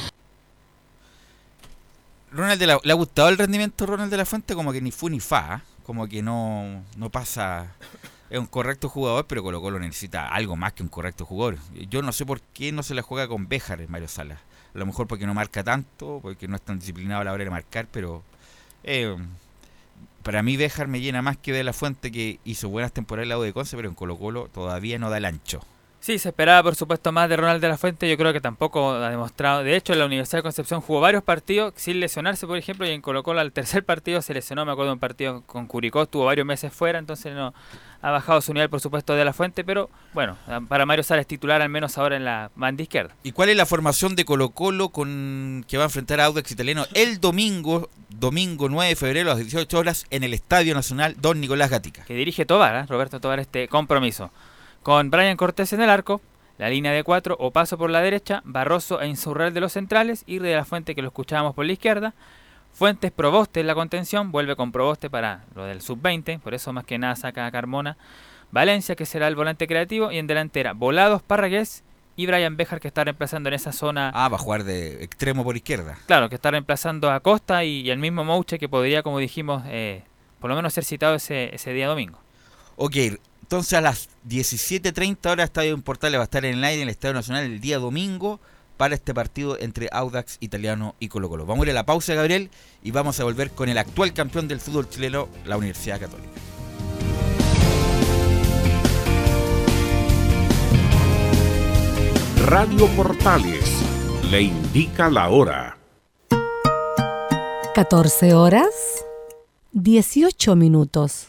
Ronald ¿Le ha gustado el rendimiento Ronald de la Fuente? Como que ni fu ni fa, ¿eh? Como que no, no pasa. Es un correcto jugador, pero Colo Colo necesita algo más que un correcto jugador. Yo no sé por qué no se la juega con Béjar Mario Salas. A lo mejor porque no marca tanto, porque no es tan disciplinado a la hora de marcar, pero eh, para mí Béjar me llena más que de la Fuente, que hizo buenas temporadas en la U de Conce, pero en Colo Colo todavía no da el ancho. Sí, se esperaba por supuesto más de Ronald de la Fuente, yo creo que tampoco ha demostrado. De hecho, en la Universidad de Concepción jugó varios partidos sin lesionarse, por ejemplo, y en Colo Colo al tercer partido se lesionó, me acuerdo de un partido con Curicó, estuvo varios meses fuera, entonces no ha bajado su nivel por supuesto de la Fuente, pero bueno, para Mario Sala es titular al menos ahora en la banda izquierda. ¿Y cuál es la formación de Colo Colo con que va a enfrentar a Audax Italiano el domingo, domingo 9 de febrero a las 18 horas en el Estadio Nacional Don Nicolás Gatica? que dirige Tobar, ¿eh? Roberto Tobar, este compromiso. Con Brian Cortés en el arco, la línea de cuatro o paso por la derecha, Barroso e Insurrel de los centrales y de la Fuente que lo escuchábamos por la izquierda. Fuentes Proboste en la contención, vuelve con Proboste para lo del sub-20, por eso más que nada saca a Carmona. Valencia, que será el volante creativo, y en delantera Volados, Parragués y Brian Bejar, que está reemplazando en esa zona. Ah, va a jugar de extremo por izquierda. Claro, que está reemplazando a Costa y, y el mismo Mouche, que podría, como dijimos, eh, por lo menos ser citado ese, ese día domingo. Ok, entonces a las 17.30 horas Estadio en Portales va a estar en el aire en el Estadio Nacional el día domingo para este partido entre Audax Italiano y Colo Colo. Vamos a ir a la pausa, Gabriel, y vamos a volver con el actual campeón del fútbol chileno, la Universidad Católica. Radio Portales le indica la hora. 14 horas 18 minutos.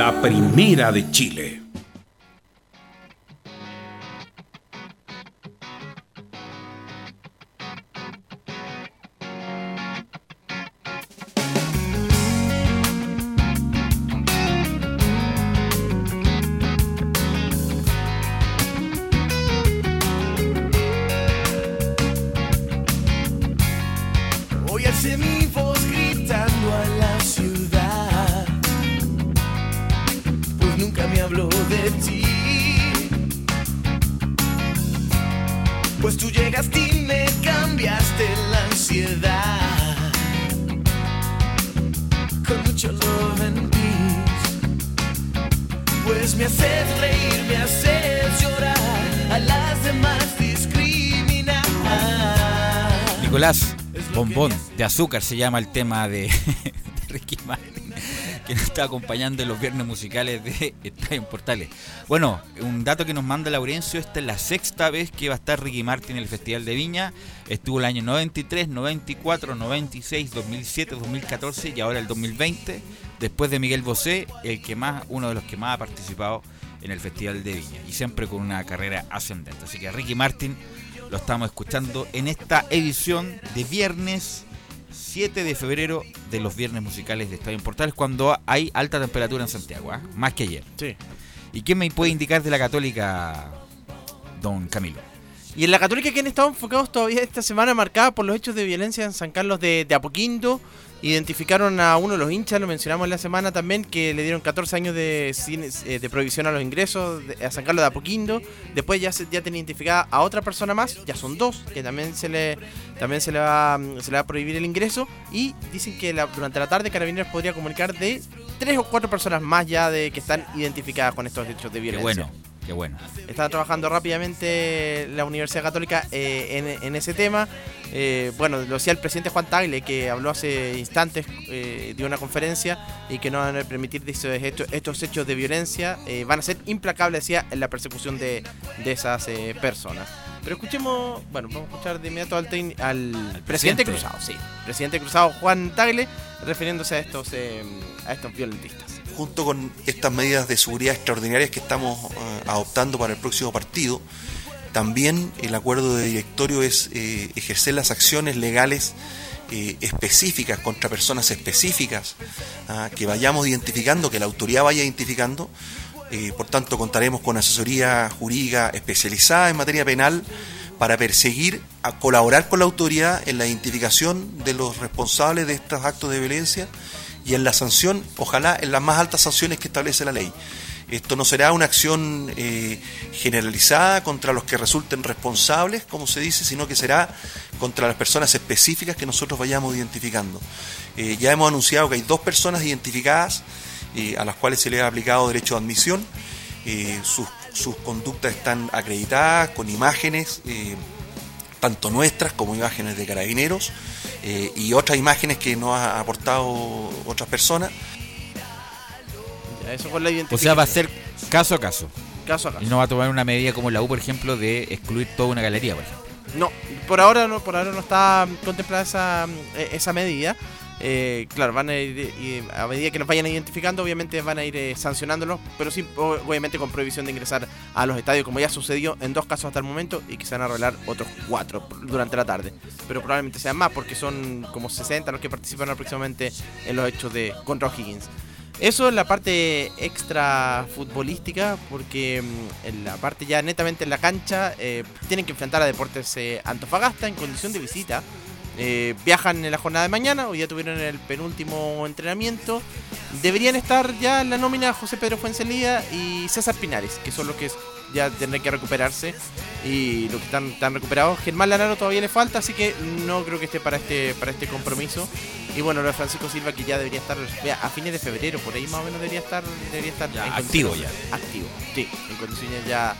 La primera de Chile. De ti. Pues tú llegaste y me cambiaste la ansiedad con mucho love and peace. Pues me haces reír, me haces llorar, a las demás discriminar. Nicolás, Bombón de Azúcar se llama el tema de, [LAUGHS] de Ricky Martin, que nos [LAUGHS] está acompañando en los viernes musicales de [LAUGHS] Estadio Portales. Bueno, un dato que nos manda Laurencio, esta es la sexta vez que va a estar Ricky Martin en el Festival de Viña. Estuvo el año 93, 94, 96, 2007, 2014 y ahora el 2020. Después de Miguel Bosé, el que más, uno de los que más ha participado en el Festival de Viña y siempre con una carrera ascendente. Así que Ricky Martin lo estamos escuchando en esta edición de viernes 7 de febrero de los viernes musicales de Estadio Portales cuando hay alta temperatura en Santiago, ¿ah? más que ayer. Sí. ¿Y qué me puede indicar de la Católica, don Camilo? Y en la Católica que han estado enfocados todavía esta semana marcada por los hechos de violencia en San Carlos de, de Apoquindo. Identificaron a uno de los hinchas, lo mencionamos en la semana también, que le dieron 14 años de, eh, de prohibición a los ingresos de- a San Carlos de Apoquindo. Después ya se ya tiene identificada a otra persona más, ya son dos, que también se le también se le va, mm, se le va a prohibir el ingreso. Y dicen que la- durante la tarde Carabineros podría comunicar de tres o cuatro personas más ya de que están identificadas con estos hechos de Qué violencia. bueno, qué bueno. Está trabajando rápidamente la Universidad Católica eh, en, en ese tema. Eh, bueno, lo decía el presidente Juan Tagle, que habló hace instantes, eh, dio una conferencia y que no van a permitir estos, estos hechos de violencia. eh, van a ser implacables, decía, en la persecución de, de esas personas. Pero escuchemos, bueno, vamos a escuchar de inmediato al, tec- al, presidente presidente. Cruzado, sí. Presidente Cruzado Juan Tagle, refiriéndose a estos, a estos violentistas. Junto con estas medidas de seguridad extraordinarias que estamos eh, adoptando para el próximo partido, también el acuerdo de directorio es eh, ejercer las acciones legales eh, específicas contra personas específicas ah, que vayamos identificando, que la autoridad vaya identificando. Por tanto, contaremos con asesoría jurídica especializada en materia penal para perseguir, a colaborar con la autoridad en la identificación de los responsables de estos actos de violencia y en la sanción, ojalá en las más altas sanciones que establece la ley. Esto no será una acción eh, generalizada contra los que resulten responsables, como se dice, sino que será contra las personas específicas que nosotros vayamos identificando. Eh, ya hemos anunciado que hay dos personas identificadas eh, a las cuales se les ha aplicado derecho de admisión. Sus, sus conductas están acreditadas con imágenes, tanto nuestras como imágenes de carabineros eh, y otras imágenes que nos ha aportado otras personas. Ya, eso con la O sea, va a ser caso a caso. Caso a caso. Y no va a tomar una medida como la U, por ejemplo, de excluir toda una galería, por ejemplo. No, por ahora no, por ahora no está contemplada esa, eh, esa medida. Eh, claro, van a ir y a medida que los vayan identificando, obviamente van a ir eh, sancionándolos, pero sí, obviamente con prohibición de ingresar a los estadios, como ya sucedió en dos casos hasta el momento, y que se van a arreglar otros cuatro durante la tarde. Pero probablemente sean más, porque son como 60 los que participan próximamente en los hechos de contra O'Higgins. Eso es la parte extra futbolística, porque mm, en la parte ya netamente en la cancha eh, tienen que enfrentar a Deportes eh, Antofagasta en condición de visita. Eh, viajan en la jornada de mañana, hoy ya tuvieron el penúltimo entrenamiento. Deberían estar ya en la nómina José Pedro Fuencelía y César Pinares, que son los que ya tendrán que recuperarse y los que están, están recuperados. Germán Lanaro todavía le falta, así que no creo que esté para este, para este compromiso. Y bueno, lo de Francisco Silva que ya debería estar a fines de febrero, por ahí más o menos debería estar, debería estar Ya, activo condiciones- Activo, sí, en condiciones ya,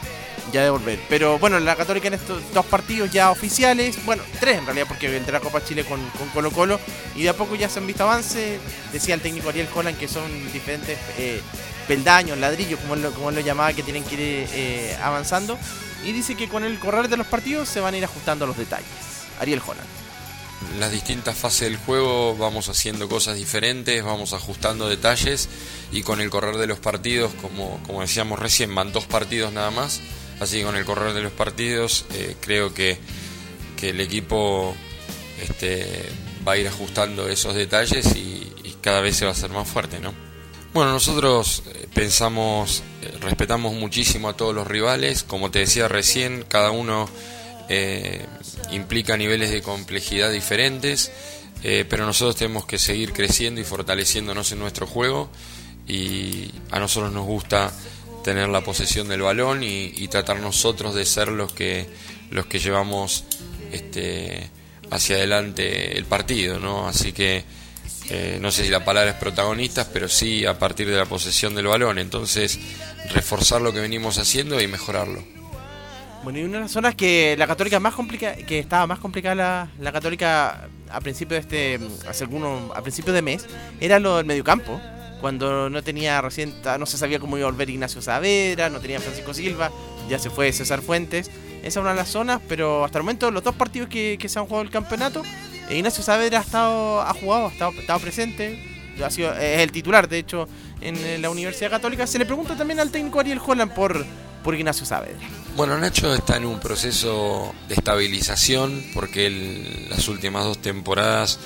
ya de volver. Pero bueno, la Católica en estos dos partidos ya oficiales, bueno, tres en realidad, porque vendrá Copa Chile con, Colo Colo, y de a poco ya se han visto avances. Decía el técnico Ariel Holland que son diferentes eh, peldaños, ladrillos, como él, lo, como lo llamaba, que tienen que ir eh, avanzando. Y dice que con el correr de los partidos se van a ir ajustando los detalles. Ariel Holland. las distintas fases del juego vamos haciendo cosas diferentes, vamos ajustando detalles y con el correr de los partidos, como, como decíamos recién, van dos partidos nada más, así que con el correr de los partidos eh, creo que, que el equipo este, va a ir ajustando esos detalles y, cada vez se va a hacer más fuerte, ¿no? Bueno, nosotros eh, pensamos, eh, respetamos muchísimo a todos los rivales, como te decía recién, cada uno implica niveles de complejidad diferentes, pero nosotros tenemos que seguir creciendo y fortaleciéndonos en nuestro juego y a nosotros nos gusta tener la posesión del balón y, tratar nosotros de ser los que los que llevamos este hacia adelante el partido, ¿no? Así que eh, no sé si la palabra es protagonistas, pero sí a partir de la posesión del balón. Entonces, reforzar lo que venimos haciendo y mejorarlo. Bueno, y una de las zonas que la católica más complicada, que estaba más complicada la, católica a principio de este, hace algunos, a principio de mes, era lo del mediocampo. Cuando no tenía recién, no se sabía cómo iba a volver Ignacio Saavedra, no tenía Francisco Silva, ya se fue César Fuentes. Esa es una de las zonas, pero hasta el momento los dos partidos que, se han jugado el campeonato, eh, Ignacio Saavedra ha estado, ha jugado, ha estado, ha estado presente, ha sido, es el titular de hecho en eh, la Universidad Católica. Se le pregunta también al técnico Ariel Holland por, por Ignacio Saavedra. Bueno, Nacho está en un proceso de estabilización porque él las últimas dos temporadas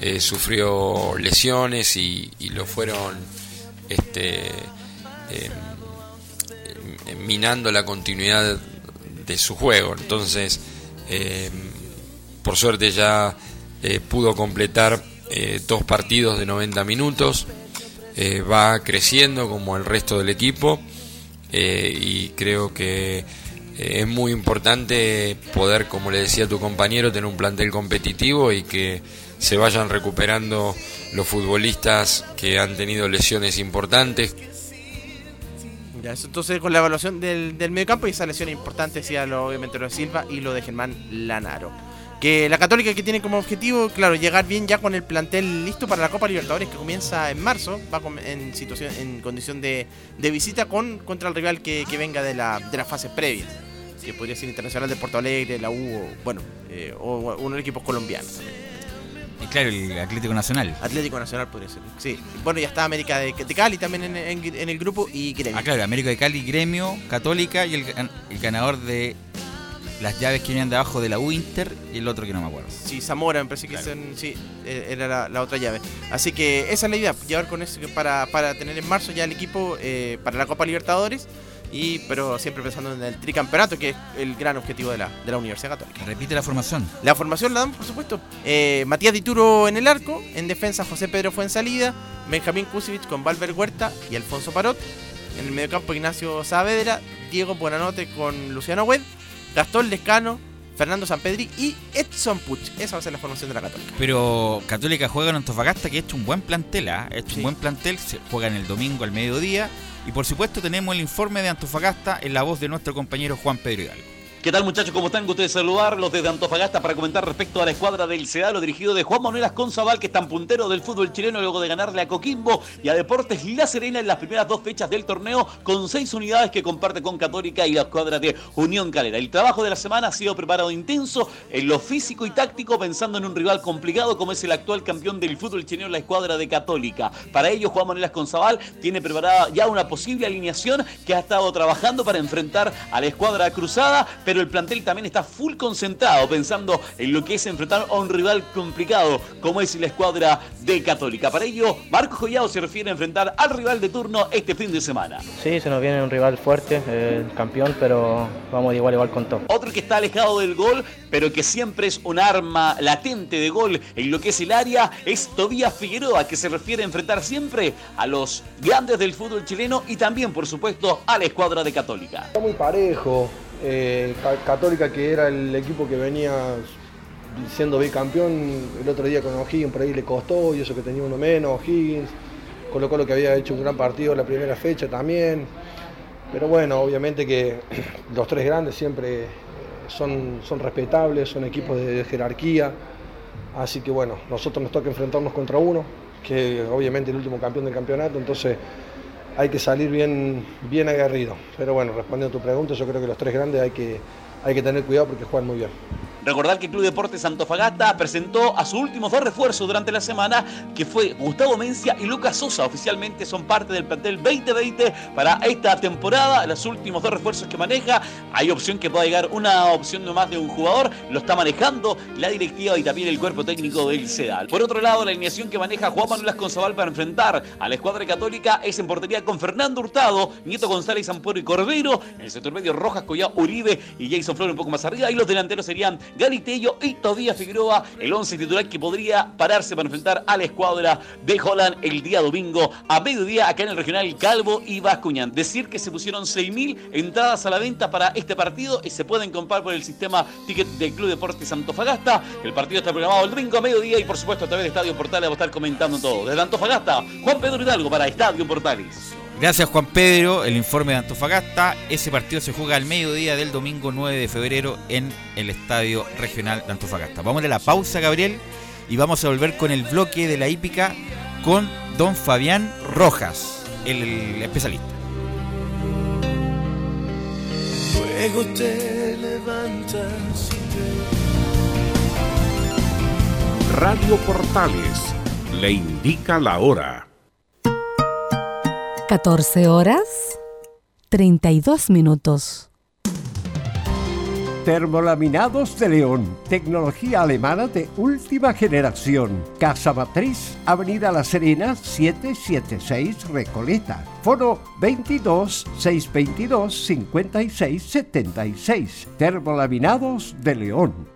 eh, sufrió lesiones y, lo fueron este, eh, eh, minando la continuidad de su juego. Entonces, eh, por suerte ya eh, pudo completar eh, dos partidos de 90 minutos. Va creciendo como el resto del equipo eh, y creo que eh, es muy importante poder, como le decía tu compañero, tener un plantel competitivo y que se vayan recuperando los futbolistas que han tenido lesiones importantes. Entonces con la evaluación del, del mediocampo y esa lesión importante, decía lo, obviamente lo Silva y lo de Germán Lanaro. Que la Católica que tiene como objetivo, claro, llegar bien ya con el plantel listo para la Copa Libertadores que comienza en marzo, va en situación, en condición de, de visita con contra el rival que, que venga de, la, de las fases previas, que podría ser Internacional de Porto Alegre, la U, o, bueno, eh, o uno de los equipos colombianos. Y claro, el Atlético Nacional. Atlético Nacional podría ser, sí. Bueno, ya está América de, de Cali también en, en- en el grupo y Gremio. Ah, claro, América de Cali, Gremio, Católica y el, el ganador de las llaves que venían de abajo de la U Inter y el otro que no me acuerdo. Sí, Zamora, me parece que son- sí, eh, era la, la otra llave. Así que esa es la idea, llevar con eso para, para tener en marzo ya el equipo eh, para la Copa Libertadores, y pero siempre pensando en el tricampeonato, que es el gran objetivo de la, de la Universidad Católica. Repite la formación. La formación la damos, por supuesto. Eh, Matías Dituro en el arco, en defensa José Pedro Fuensalida, Benjamín Kusevich con Valver Huerta y Alfonso Parot. En el mediocampo Ignacio Saavedra, Diego Buenanote con Luciano Wed, Gastón Lescano, Fernando Sampedri y Edson Puch. Esa va a ser la formación de la Católica. Pero Católica juega en Antofagasta, que ha hecho un buen plantel, ¿ah? ha hecho un buen plantel, se juega en el domingo al mediodía. Y por supuesto tenemos el informe de Antofagasta en la voz de nuestro compañero Juan Pedro Hidalgo. ¿Qué tal muchachos? ¿Cómo están? Gusto de saludarlos desde Antofagasta para comentar respecto a la escuadra del Cedalo dirigido de Juan Manuel Conzabal que están punteros del fútbol chileno luego de ganarle a Coquimbo y a Deportes La Serena en las primeras dos fechas del torneo con seis unidades que comparte con Católica y la escuadra de Unión Calera. El trabajo de la semana ha sido preparado intenso en lo físico y táctico pensando en un rival complicado como es el actual campeón del fútbol chileno, la escuadra de Católica. Para ello Juan Manuel Conzabal tiene preparada ya una posible alineación que ha estado trabajando para enfrentar a la escuadra cruzada, pero el plantel también está full concentrado pensando en lo que es enfrentar a un rival complicado como es la escuadra de Católica. Para ello, Marco Joyao se refiere a enfrentar al rival de turno este fin de semana. Sí, se nos viene un rival fuerte, eh, campeón, pero vamos de igual a igual con todo. Otro que está alejado del gol, pero que siempre es un arma latente de gol en lo que es el área, es Tobías Figueroa, que se refiere a enfrentar siempre a los grandes del fútbol chileno y también, por supuesto, a la escuadra de Católica. Está muy parejo. Eh, Ca- Católica, que era el equipo que venía siendo bicampeón, el otro día con O'Higgins por ahí le costó, y eso que tenía uno menos, O'Higgins. Colocó lo que había hecho un gran partido la primera fecha también. Pero bueno, obviamente que [CLEARS THROAT] los tres grandes siempre eh, son, son respetables, son equipos de, de jerarquía. Así que bueno, nosotros nos toca enfrentarnos contra uno, que obviamente el último campeón del campeonato, entonces hay que salir bien, bien aguerrido. Pero bueno, respondiendo a tu pregunta, yo creo que los tres grandes hay que, hay que tener cuidado porque juegan muy bien. Recordar que Club Deportes Antofagasta presentó a sus últimos dos refuerzos durante la semana, que fue Gustavo Mencia y Lucas Sosa. Oficialmente son parte del plantel 2020 para esta temporada. Los últimos dos refuerzos que maneja, hay opción que pueda llegar una opción nomás de un jugador, lo está manejando la directiva y también el cuerpo técnico del CEDAL. Por otro lado, la alineación que maneja Juan Manuel Asconzabal para enfrentar a la escuadra católica es en portería con Fernando Hurtado, Nieto González, Ampuero y Cordero. En el sector medio, Rojas, Collado, Uribe y Jason Flores un poco más arriba. Y los delanteros serían Galitello y Todía Figueroa, el 11 titular que podría pararse para enfrentar a la escuadra de Holland el día domingo a mediodía acá en el regional Calvo y Bascuñán. Decir que se pusieron 6.000 entradas a la venta para este partido y se pueden comprar por el sistema ticket del Club Deportes Antofagasta. El partido está programado el domingo a mediodía y por supuesto a través de Estadio Portales va a estar comentando todo. Desde Antofagasta, Juan Pedro Hidalgo para Estadio Portales. Gracias Juan Pedro, el informe de Antofagasta. Ese partido se juega al mediodía del domingo 9 de febrero en el Estadio Regional de Antofagasta. Vamos a la pausa, Gabriel, y vamos a volver con el bloque de la hípica con don Fabián Rojas, el, especialista. Luego te levantas Radio Portales le indica la hora. 14 horas 32 minutos. Termolaminados de León, tecnología alemana de última generación. Casa Matriz, Avenida La Serena, 776 Recoleta. Foro 22 622 56 76. Termolaminados de León.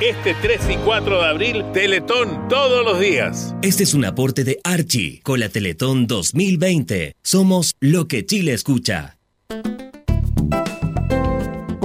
Este 3 y 4 de abril, Teletón todos los días. Este es un aporte de Archie con la Teletón 2020. Somos lo que Chile escucha.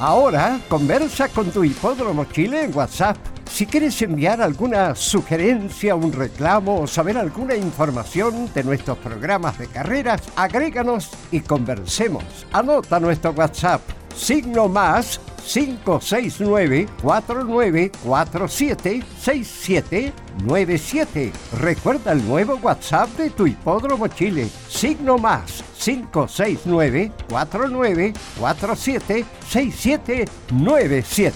Ahora conversa con tu hipódromo Chile en WhatsApp. Si quieres enviar alguna sugerencia, un reclamo o saber alguna información de nuestros programas de carreras, agréganos y conversemos. Anota nuestro WhatsApp, signo más 569-4947-6797. Recuerda el nuevo WhatsApp de tu hipódromo Chile, signo más 569-4947-6797.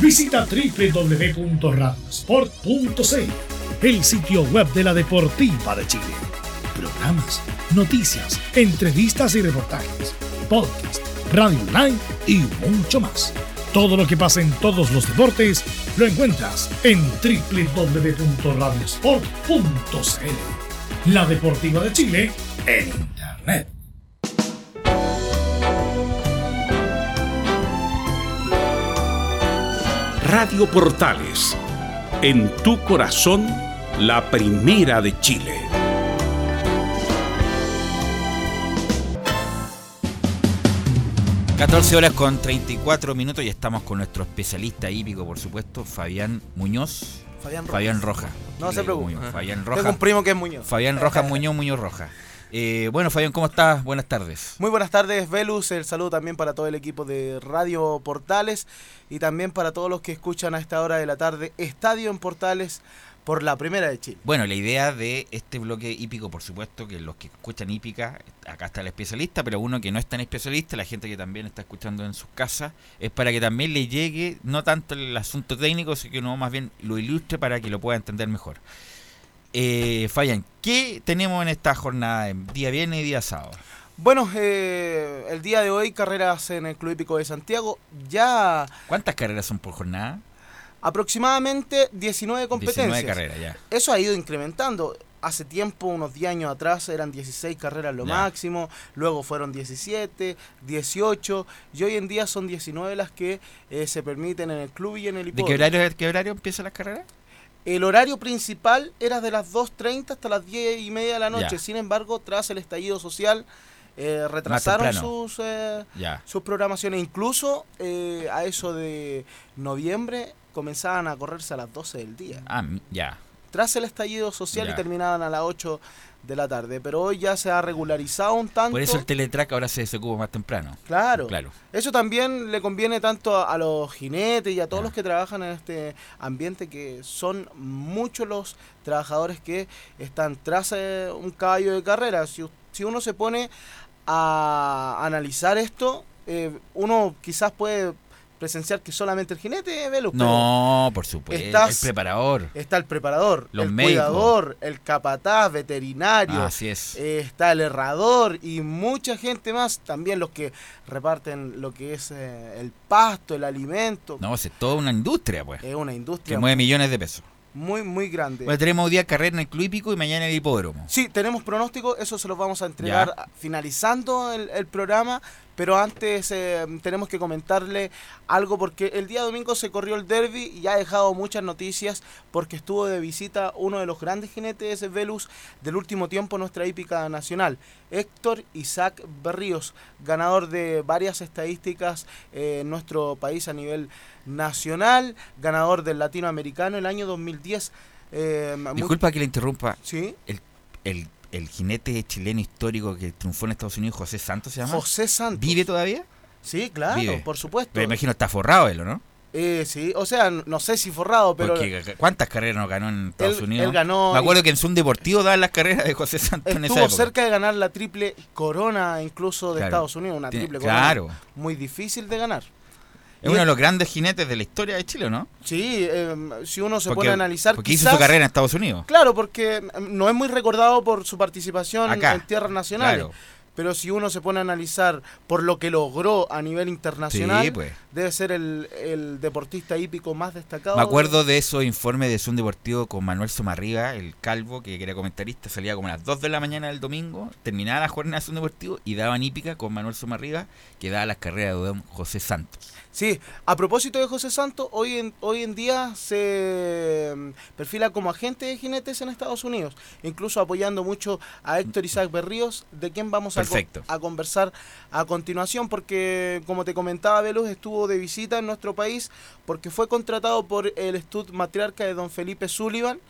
Visita www.radiosport.cl, el sitio web de la Deportiva de Chile. Programas, noticias, entrevistas y reportajes, podcast, radio online y mucho más. Todo lo que pasa en todos los deportes lo encuentras en www.radiosport.cl. La Deportiva de Chile en Internet. Radio Portales, en tu corazón, la primera de Chile. 14 horas con 34 minutos y estamos con nuestro especialista hípico, por supuesto, Fabián Muñoz. Fabián Rojas. Rojas. No se preocupe. Fabián Tengo Rojas. un primo que es Muñoz. Fabián Rojas Muñoz, Muñoz Rojas. Eh, bueno, Fabián, ¿cómo estás? Buenas tardes. Muy buenas tardes, Velus. El saludo también para todo el equipo de Radio Portales y también para todos los que escuchan a esta hora de la tarde Estadio en Portales por la primera de Chile. Bueno, la idea de este bloque hípico, por supuesto, que los que escuchan hípica, acá está el especialista, pero uno que no es tan especialista, la gente que también está escuchando en sus casas, es para que también le llegue no tanto el asunto técnico, sino que uno más bien lo ilustre para que lo pueda entender mejor. Eh, Fabián, ¿qué tenemos en esta jornada, en día viernes y día sábado? Bueno, eh, el día de hoy carreras en el Club Hípico de Santiago. Ya ¿Cuántas carreras son por jornada? Aproximadamente 19 competencias. 19 carreras, ya. Eso ha ido incrementando. Hace tiempo, unos 10 años atrás, eran 16 carreras lo Ya. máximo, luego fueron 17, 18, y hoy en día son 19 las que eh, se permiten en el club y en el ¿De hipódromo. qué horario, qué horario empiezan las carreras? El horario principal era de las 2.30 hasta las 10 y media de la noche. Ya. Sin embargo, tras el estallido social, eh, retrasaron sus, eh, sus programaciones. Incluso eh, a eso de noviembre comenzaban a correrse a las 12 del día. Ah, ya. Tras el estallido social y terminaban a las 8 de la tarde. Pero hoy ya se ha regularizado un tanto. Por eso el teletrack ahora se desocupa más temprano. Claro. Claro. Eso también le conviene tanto a, a los jinetes y a todos los que trabajan en este ambiente, que son muchos los trabajadores que están tras eh, un caballo de carrera. Si, si uno se pone a analizar esto, eh, uno quizás puede presenciar que solamente el jinete pero No, por supuesto. estás- el preparador. Está el preparador, Los el médicos. cuidador, el capataz, veterinario, Ah, así es. eh, está el herrador y mucha gente más, también los que reparten lo que es eh, el pasto, el alimento. No, es toda una industria, pues. Es una Que industria mueve millones de pesos. muy, muy grande. Bueno, tenemos hoy día carrera en el Club Hípico y mañana en el hipódromo. Sí, tenemos pronóstico, eso se los vamos a entregar Ya. finalizando el, el programa, pero antes eh, tenemos que comentarle algo porque el día domingo se corrió el derby y ha dejado muchas noticias porque estuvo de visita uno de los grandes jinetes de Velus del último tiempo en nuestra hípica nacional, Héctor Isaac Berríos, ganador de varias estadísticas eh, en nuestro país a nivel nacional, ganador del latinoamericano el año 2010. eh, muy- Disculpa que le interrumpa. Sí. El, el, el jinete chileno histórico que triunfó en Estados Unidos, José Santos se llama. José Santos. ¿Vive todavía? Sí, claro, Vive. por supuesto. Pero me imagino está forrado él, ¿o ¿no? Eh, sí, o sea, no sé si forrado, pero Porque ¿cuántas carreras no ganó en Estados Él- Unidos? él ganó Me acuerdo que en Zoom Deportivo daban las carreras de José Santos en esa estuvo época. cerca de ganar la triple corona incluso de Claro. Estados Unidos, una triple corona claro. muy difícil de ganar. Es uno de los grandes jinetes de la historia de Chile, ¿no? Sí, eh, si uno se Porque- pone a analizar porque hizo su carrera en Estados Unidos. Claro, porque mm, no es muy recordado por su participación Acá. en tierras nacionales. Claro. Pero si uno se pone a analizar por lo que logró a nivel internacional, Sí, pues. debe ser el, el deportista hípico más destacado. Me acuerdo de esos informes de Zoom Deportivo con Manuel Somarriga, el calvo, que era comentarista, salía como a las 2 de la mañana del domingo, terminaba la jornada de Zoom Deportivo y daban hípica con Manuel Somarriga, que daba las carreras de don José Santos. Sí, a propósito de José Santos, hoy en, hoy en día se mm, perfila como agente de jinetes en Estados Unidos, incluso apoyando mucho a Héctor Isaac Berríos, de quien vamos a, conversar a continuación, porque como te comentaba, Velus estuvo de visita en nuestro país porque fue contratado por el Stud Matriarca de Don Felipe Sullivan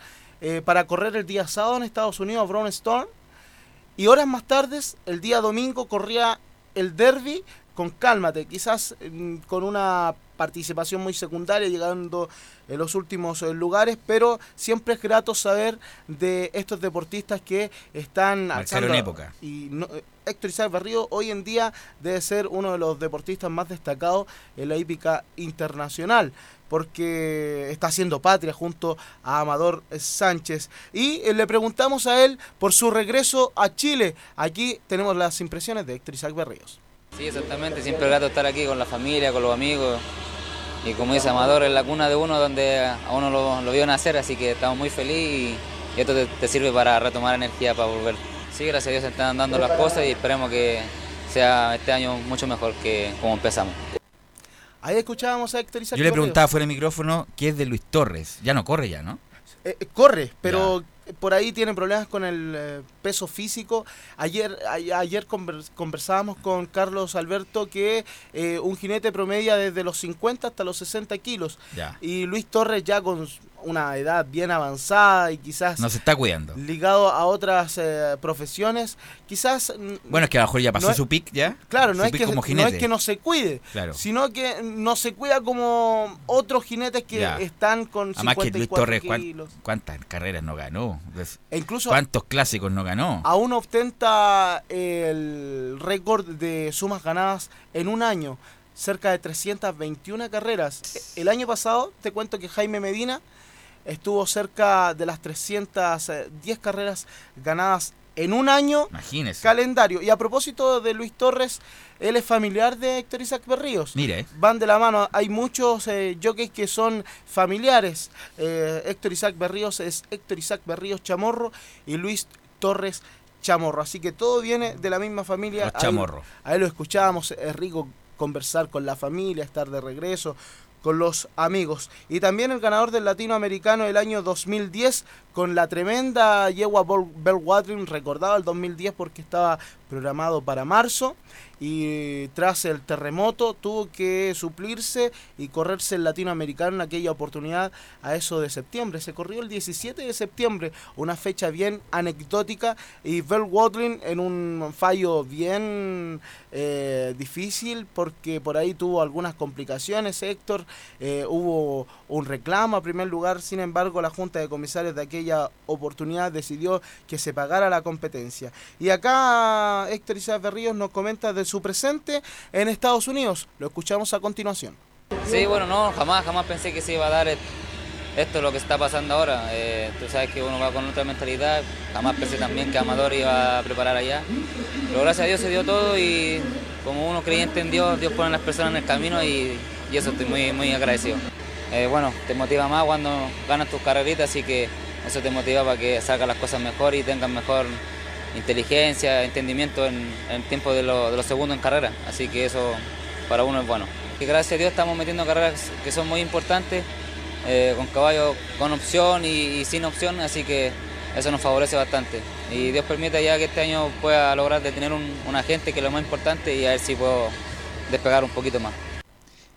eh, para correr el día sábado en Estados Unidos a Brown Storm. Y horas más tarde, el día domingo, corría el derby con Cálmate, quizás mm, con una participación muy secundaria, llegando en los últimos eh, lugares, pero siempre es grato saber de estos deportistas que están alzando- época. Y no- eh, Héctor Isaac Berrío hoy en día debe ser uno de los deportistas más destacados en la hípica internacional porque está haciendo patria junto a Amador Sánchez. Y eh, le preguntamos a él por su regreso a Chile. Aquí tenemos las impresiones de Héctor Isaac Berríos. Sí, exactamente. Siempre es grato estar aquí con la familia, con los amigos. Y como dice Amador, es la cuna de uno donde a uno lo, lo vio nacer, así que estamos muy felices y, y esto te, te sirve para retomar energía, para volver. Sí, gracias a Dios se están dando las cosas y esperemos que sea este año mucho mejor que como empezamos. Ahí escuchábamos a Héctor Isaac Yo le preguntaba fuera de micrófono qué es de Luis Torres. Ya no corre ya, ¿no? Eh, eh, corre, pero por ahí tiene problemas con el eh, peso físico. Ayer a- ayer conver- conversábamos con Carlos Alberto que eh, un jinete promedia desde los 50 hasta los 60 kilos. Ya. Y Luis Torres ya con una edad bien avanzada y quizás No se está cuidando. ligado a otras eh, profesiones, quizás... Bueno, es que a lo mejor ya pasó no su pick ya. Claro, no es, que, como no es que no se cuide, Claro. sino que no se cuida como otros jinetes que Ya. están con Además que Luis 54 Torres, ¿cuán- kilos. ¿cuántas carreras no ganó? E incluso- ¿Cuántos clásicos no ganó? Aún ostenta el récord de sumas ganadas en un año, cerca de 321 carreras. El año pasado, te cuento que Jaime Medina estuvo cerca de las 310 carreras ganadas en un año Imagínese. calendario. Y a propósito de Luis Torres, él es familiar de Héctor Isaac Berríos. Mire. Van de la mano. Hay muchos eh, jockeys que son familiares. Eh, Héctor Isaac Berríos es Héctor Isaac Berríos Chamorro y Luis Torres Chamorro. Así que todo viene de la misma familia. Los Ahí- Chamorro. Ahí lo escuchábamos. Es rico conversar con la familia, estar de regreso con los amigos. Y también el ganador del latinoamericano del año 2010 con la tremenda yegua Bell Watering, recordado el 2010 porque estaba programado para marzo y tras el terremoto tuvo que suplirse y correrse el latinoamericano en aquella oportunidad a eso de septiembre. Se corrió el 17 de septiembre, una fecha bien anecdótica y Bell Watling en un fallo bien eh, difícil porque por ahí tuvo algunas complicaciones Héctor, eh, hubo un reclamo a primer lugar, sin embargo la Junta de Comisarios de aquella oportunidad decidió que se pagara la competencia. Y acá Héctor Isaac Berríos nos comenta de su presente en Estados Unidos, lo escuchamos a continuación. Sí, bueno, no, jamás, jamás pensé que se iba a dar esto lo que está pasando ahora. Eh, tú sabes que uno va con otra mentalidad, jamás pensé también que Amador iba a preparar allá. Pero gracias a Dios se dio todo y como uno creyente en Dios, Dios pone a las personas en el camino y, y eso estoy muy, muy agradecido. Eh, bueno, te motiva más cuando ganas tus carreritas, así que eso te motiva para que salgan las cosas mejor y tengas mejor inteligencia, entendimiento en, el tiempo de, lo- de los segundos en carrera. Así que eso para uno es bueno. Y gracias a Dios estamos metiendo carreras que son muy importantes, eh, con caballos con opción y, y sin opción, así que eso nos favorece bastante. Y Dios permita ya que este año pueda lograr de tener un, un agente que es lo más importante y a ver si puedo despegar un poquito más.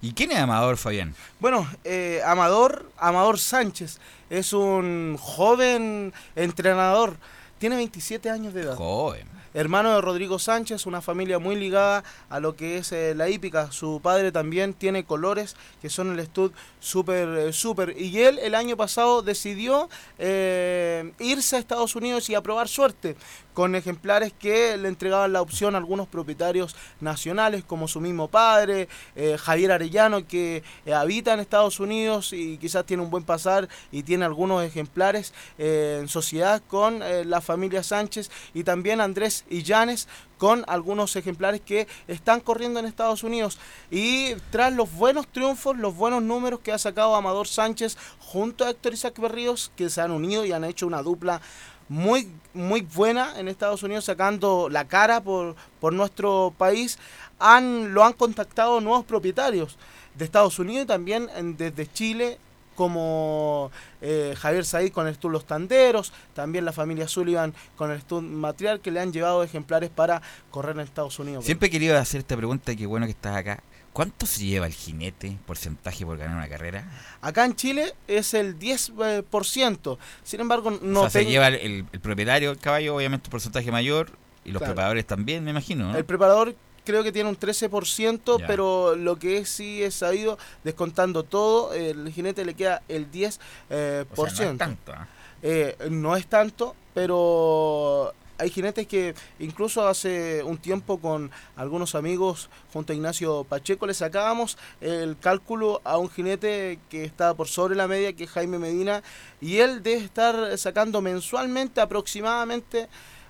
¿Y quién es Amador, Fabián? Bueno, eh, Amador, Amador Sánchez es un joven entrenador, tiene 27 años de edad. Joven. Hermano de Rodrigo Sánchez, una familia muy ligada a lo que es eh, la hípica. Su padre también tiene colores que son el stud super eh, super. Y él el año pasado decidió eh, irse a Estados Unidos y a probar suerte con ejemplares que le entregaban la opción a algunos propietarios nacionales como su mismo padre, eh, Javier Arellano que eh, habita en Estados Unidos y quizás tiene un buen pasar y tiene algunos ejemplares eh, en sociedad con la familia Sánchez y también Andrés Illanes con algunos ejemplares que están corriendo en Estados Unidos. Y tras los buenos triunfos, los buenos números que ha sacado Amador Sánchez junto a Héctor Isaac Berríos, que se han unido y han hecho una dupla muy, muy buena en Estados Unidos, sacando la cara por, por nuestro país, han, lo han contactado nuevos propietarios de Estados Unidos y también en- desde Chile como eh, Javier Said con el Stud Los Tanderos, también la familia Sullivan con el Stud Matriar, que le han llevado ejemplares para correr en Estados Unidos. Siempre he querido hacer esta pregunta y qué bueno que estás acá. ¿Cuánto se lleva el jinete, porcentaje por ganar una carrera? Acá en Chile es el 10%, sin embargo no o sea, se lleva el, el- el propietario del caballo, obviamente un porcentaje mayor, y los Claro. preparadores también, me imagino, ¿no? El preparador creo que tiene un 13%, Ya. pero lo que es, sí es sabido, descontando todo, el jinete le queda el 10%. eh, O por sea, no es tanto, ¿ah? Eh, no es tanto, pero hay jinetes que incluso hace un tiempo con algunos amigos junto a Ignacio Pacheco le sacábamos el cálculo a un jinete que está por sobre la media, que es Jaime Medina, y él debe estar sacando mensualmente aproximadamente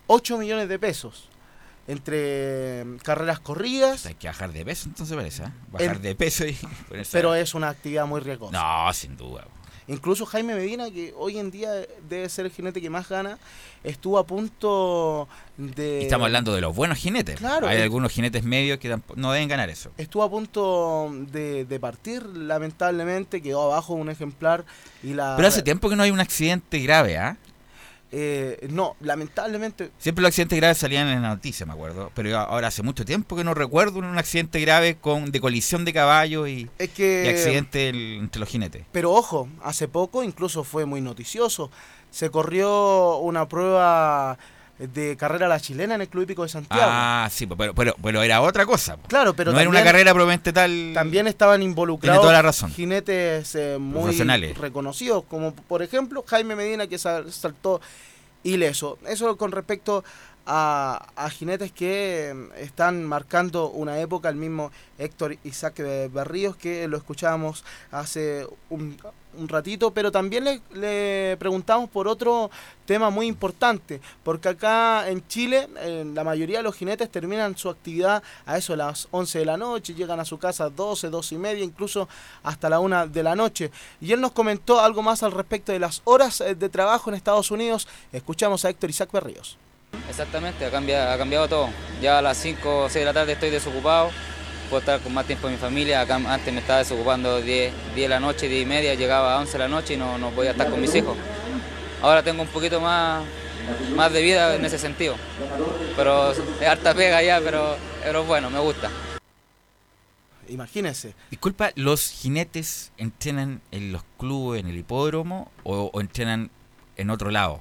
8 millones de pesos entre carreras corridas. Hay que bajar de peso, entonces parece, ¿ah? Bajar El- de peso y ponerse Pero a- es una actividad muy riesgosa. No, sin duda. Incluso Jaime Medina, que hoy en día debe ser el jinete que más gana, estuvo a punto de... Y estamos hablando de los buenos jinetes. Claro, Hay es- algunos jinetes medios que no deben ganar eso. Estuvo a punto de, de partir, lamentablemente, quedó abajo un ejemplar y la... Pero hace tiempo que no hay un accidente grave, ¿ah? Eh, no, lamentablemente Siempre los accidentes graves salían en la noticia, me acuerdo. Pero ahora hace mucho tiempo que no recuerdo un accidente grave con de colisión de caballo y, Es que- y accidente el- entre los jinetes. Pero ojo, hace poco incluso fue muy noticioso. Se corrió una prueba de carrera a la chilena en el Club Hípico de Santiago. Ah, sí, pero, pero, pero era otra cosa. po. Claro, pero no era una carrera probablemente tal. También estaban involucrados toda la razón. jinetes eh, muy reconocidos, como por ejemplo Jaime Medina que sal- saltó ileso. Eso con respecto a, a jinetes que eh, están marcando una época, el mismo Héctor Isaac Berríos, que lo escuchábamos hace un, ratito, pero también le, le preguntamos por otro tema muy importante, porque acá en Chile la mayoría de los jinetes terminan su actividad a eso de las 11 de la noche, llegan a su casa a 12, 12 y media, incluso hasta la 1 de la noche. Y él nos comentó algo más al respecto de las horas eh, de trabajo en Estados Unidos. Escuchamos a Héctor Isaac Berríos. Exactamente, ha cambiado, ha cambiado todo. Ya a las 5 o 6 de la tarde estoy desocupado, puedo estar con más tiempo en mi familia. Acá antes me estaba desocupando 10, 10 de la noche, 10 y media, llegaba a 11 de la noche y no, no podía estar con mis hijos. Ahora tengo un poquito más, más de vida en ese sentido. Pero es harta pega ya, pero, pero bueno, me gusta. Imagínense. Disculpa, ¿los jinetes entrenan en los clubes, en el hipódromo o, o entrenan en otro lado?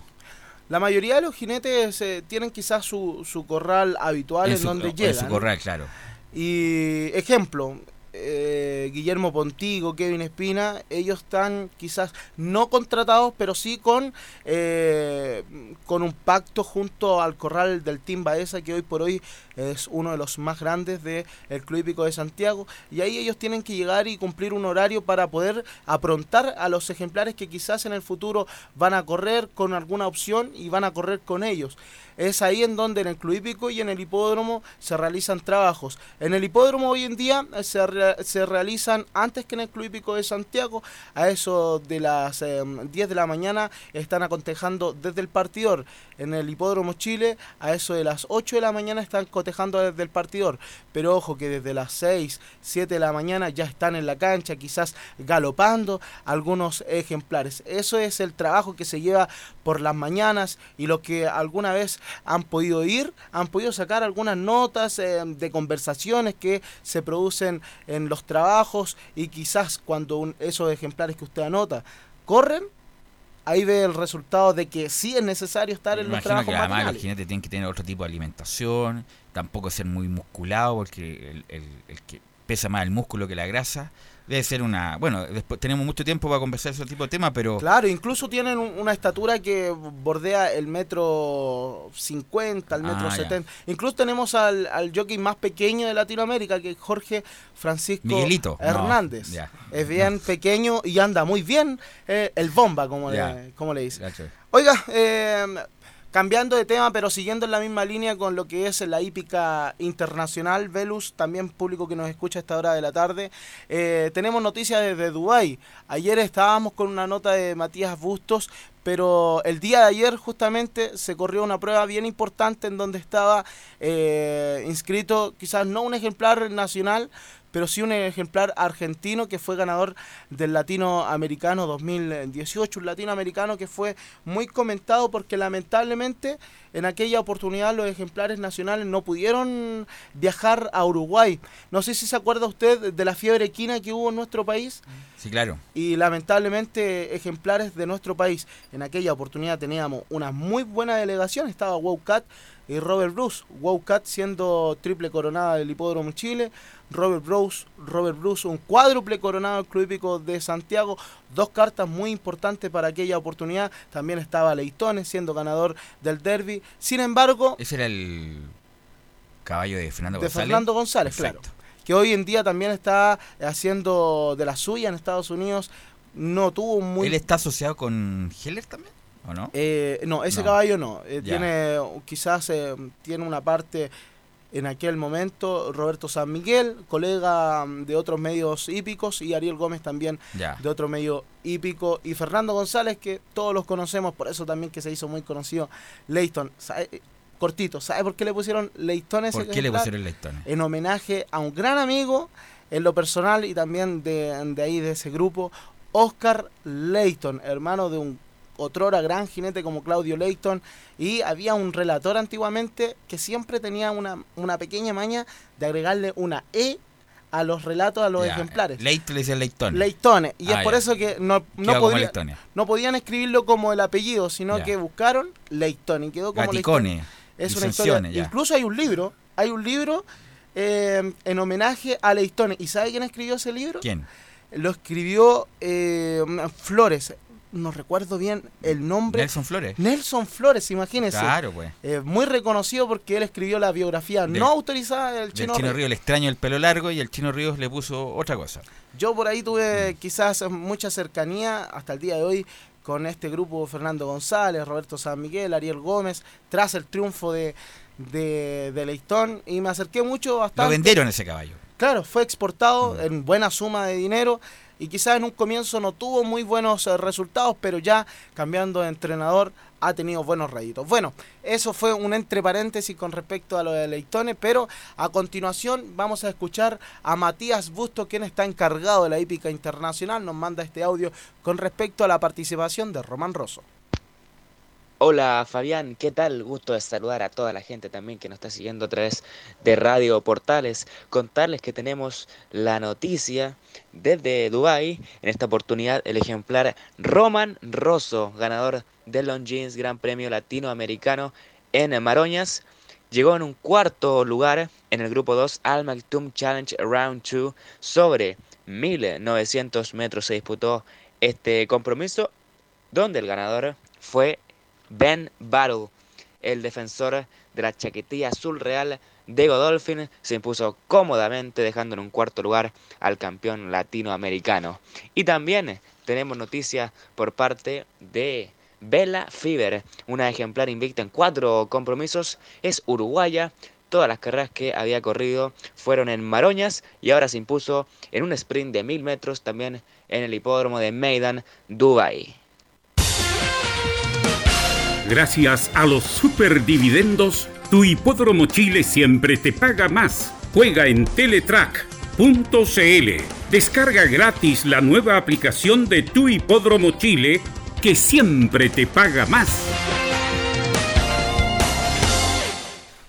La mayoría de los jinetes eh, tienen quizás su, su corral habitual en, su, donde en llegan. su corral, claro. Y ejemplo, eh, Guillermo Pontigo, Kevin Espina, ellos están quizás no contratados, pero sí con, eh, con un pacto junto al corral del Team Baeza, que hoy por hoy es uno de los más grandes del Club Hípico de Santiago. Y ahí ellos tienen que llegar y cumplir un horario para poder aprontar a los ejemplares que quizás en el futuro van a correr con alguna opción y van a correr con ellos. Es ahí en donde en el Club Hípico y en el hipódromo se realizan trabajos. En el hipódromo hoy en día eh, se, se realizan antes que en el Club Hípico de Santiago. A eso de las eh, 10 de la mañana están acotejando desde el partidor. En el hipódromo Chile a eso de las 8 de la mañana están cotejando desde el partidor. Pero ojo que desde las 6, 7 de la mañana ya están en la cancha, quizás galopando algunos ejemplares. Eso es el trabajo que se lleva por las mañanas y lo que alguna vez han podido ir, han podido sacar algunas notas eh, de conversaciones que se producen en los trabajos y quizás cuando un- esos ejemplares que usted anota corren, ahí ve el resultado de que sí es necesario estar Me en los trabajos que además los jinetes tienen que tener otro tipo de alimentación, tampoco ser muy musculado, porque el, el- el que pesa más el músculo que la grasa. Debe ser una. Bueno, después tenemos mucho tiempo para conversar ese tipo de temas, pero. Claro, incluso tienen un- una estatura que bordea el metro 50, el metro Ah, ya. 70. Incluso tenemos al, al jockey más pequeño de Latinoamérica, que es Jorge Francisco Miguelito. Hernández. Es bien pequeño y anda muy bien. eh, el bomba, como, Ya. le, como le dice. Oiga, eh, cambiando de tema, pero siguiendo en la misma línea con lo que es la hípica internacional, Velus, también público que nos escucha a esta hora de la tarde, eh, tenemos noticias desde Dubái. Ayer estábamos con una nota de Matías Bustos, pero el día de ayer justamente se corrió una prueba bien importante en donde estaba eh, inscrito quizás no un ejemplar nacional, pero sí un ejemplar argentino que fue ganador del Latinoamericano 2018, un latinoamericano que fue muy comentado porque lamentablemente en aquella oportunidad los ejemplares nacionales no pudieron viajar a Uruguay. No sé si se acuerda usted de la fiebre equina que hubo en nuestro país Sí, claro. y lamentablemente ejemplares de nuestro país. En aquella oportunidad teníamos una muy buena delegación, estaba Wowcat y Robert Bruce. Wowcat siendo triple coronada del Hipódromo Chile, Robert Bruce, Robert Bruce un cuádruple coronado del Club Hípico de Santiago, dos cartas muy importantes para aquella oportunidad. También estaba Leitones siendo ganador del derby. Sin embargo, Ese era el caballo de Fernando de González. Fernando González, Perfecto. claro. Que hoy en día también está haciendo de la suya en Estados Unidos. No tuvo muy ¿Él está asociado con Heller también? ¿O no? Eh, no, ese No. caballo no. Eh, tiene quizás eh, tiene una parte en aquel momento Roberto San Miguel, colega de otros medios hípicos, y Ariel Gómez también de otro medio hípico, y Fernando González, que todos los conocemos, por eso también que se hizo muy conocido, Leighton. ¿Sabe? Eh, Cortito, ¿sabe por qué le pusieron Leighton ese ¿Por qué le pusieron Leighton? En homenaje a un gran amigo, en lo personal y también de, de ahí, de ese grupo, Oscar Leighton, hermano de un otrora gran jinete como Claudio Leighton, y había un relator antiguamente que siempre tenía una, una pequeña maña de agregarle una E a los relatos, a los Ya, ejemplares. Leighton le decía Leighton. Leitones. Y Ah, es por ya. eso que no, no, no podían escribirlo como el apellido, sino Ya. que buscaron Leighton y quedó como Leighton. Es una historia. Incluso hay un libro, hay un libro eh, en homenaje a Leighton. ¿Y sabe quién escribió ese libro? ¿Quién? Lo escribió eh, Flores. No recuerdo bien el nombre. Nelson Flores. Nelson Flores, imagínense. Claro, pues. Eh, muy reconocido porque él escribió la biografía Del- no autorizada del Del Chino, Chino Ríos. Ríos, el extraño el pelo largo y el Chino Ríos le puso otra cosa. Yo por ahí tuve Mm. quizás mucha cercanía hasta el día de hoy con este grupo Fernando González, Roberto San Miguel, Ariel Gómez, tras el triunfo de, de, de Leitón y me acerqué mucho bastante. Lo vendieron ese caballo. Claro, fue exportado Mm. en buena suma de dinero y quizás en un comienzo no tuvo muy buenos eh, resultados, pero ya cambiando de entrenador ha tenido buenos réditos. Bueno, eso fue un entre paréntesis con respecto a lo de Leitones, pero a continuación vamos a escuchar a Matías Busto, quien está encargado de la hípica internacional, nos manda este audio con respecto a la participación de Román Rosso. Hola Fabián, ¿qué tal? Gusto de saludar a toda la gente también que nos está siguiendo a través de Radio Portales. Contarles que tenemos la noticia desde Dubai, en esta oportunidad el ejemplar Roman Rosso, ganador del Longines Gran Premio Latinoamericano en Maroñas, llegó en un cuarto lugar en el grupo 2 Al Maktoum Challenge Round 2 sobre 1900 metros se disputó este compromiso donde el ganador fue Ben Battle, el defensor de la chaquetilla azul real de Godolphin, se impuso cómodamente dejando en un cuarto lugar al campeón latinoamericano. Y también tenemos noticias por parte de Bella Fever, una ejemplar invicta en cuatro compromisos, es uruguaya. Todas las carreras que había corrido fueron en Maroñas y ahora se impuso en un sprint de mil metros también en el hipódromo de Maidan, Dubai. Gracias a los superdividendos, tu hipódromo Chile siempre te paga más. Juega en Teletrack.cl. Descarga gratis la nueva aplicación de tu hipódromo Chile que siempre te paga más.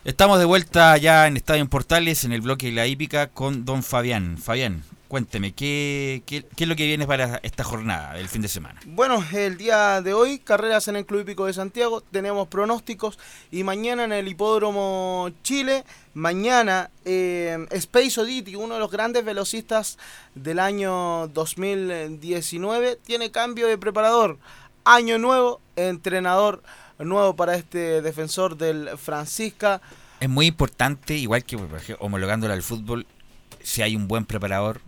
Estamos de vuelta ya en Estadio en Portales, en el bloque de la hípica, con don Fabián. Fabián, cuénteme, ¿qué, qué, qué es lo que viene para esta jornada del fin de semana? Bueno, el día de hoy, carreras en el Club Hípico de Santiago, tenemos pronósticos y mañana en el Hipódromo Chile, mañana eh, Space Oddity, uno de los grandes velocistas del año 2019, tiene cambio de preparador. Año nuevo, entrenador nuevo para este defensor del Francisca. Es muy importante, igual que homologándolo al fútbol, si hay un buen preparador,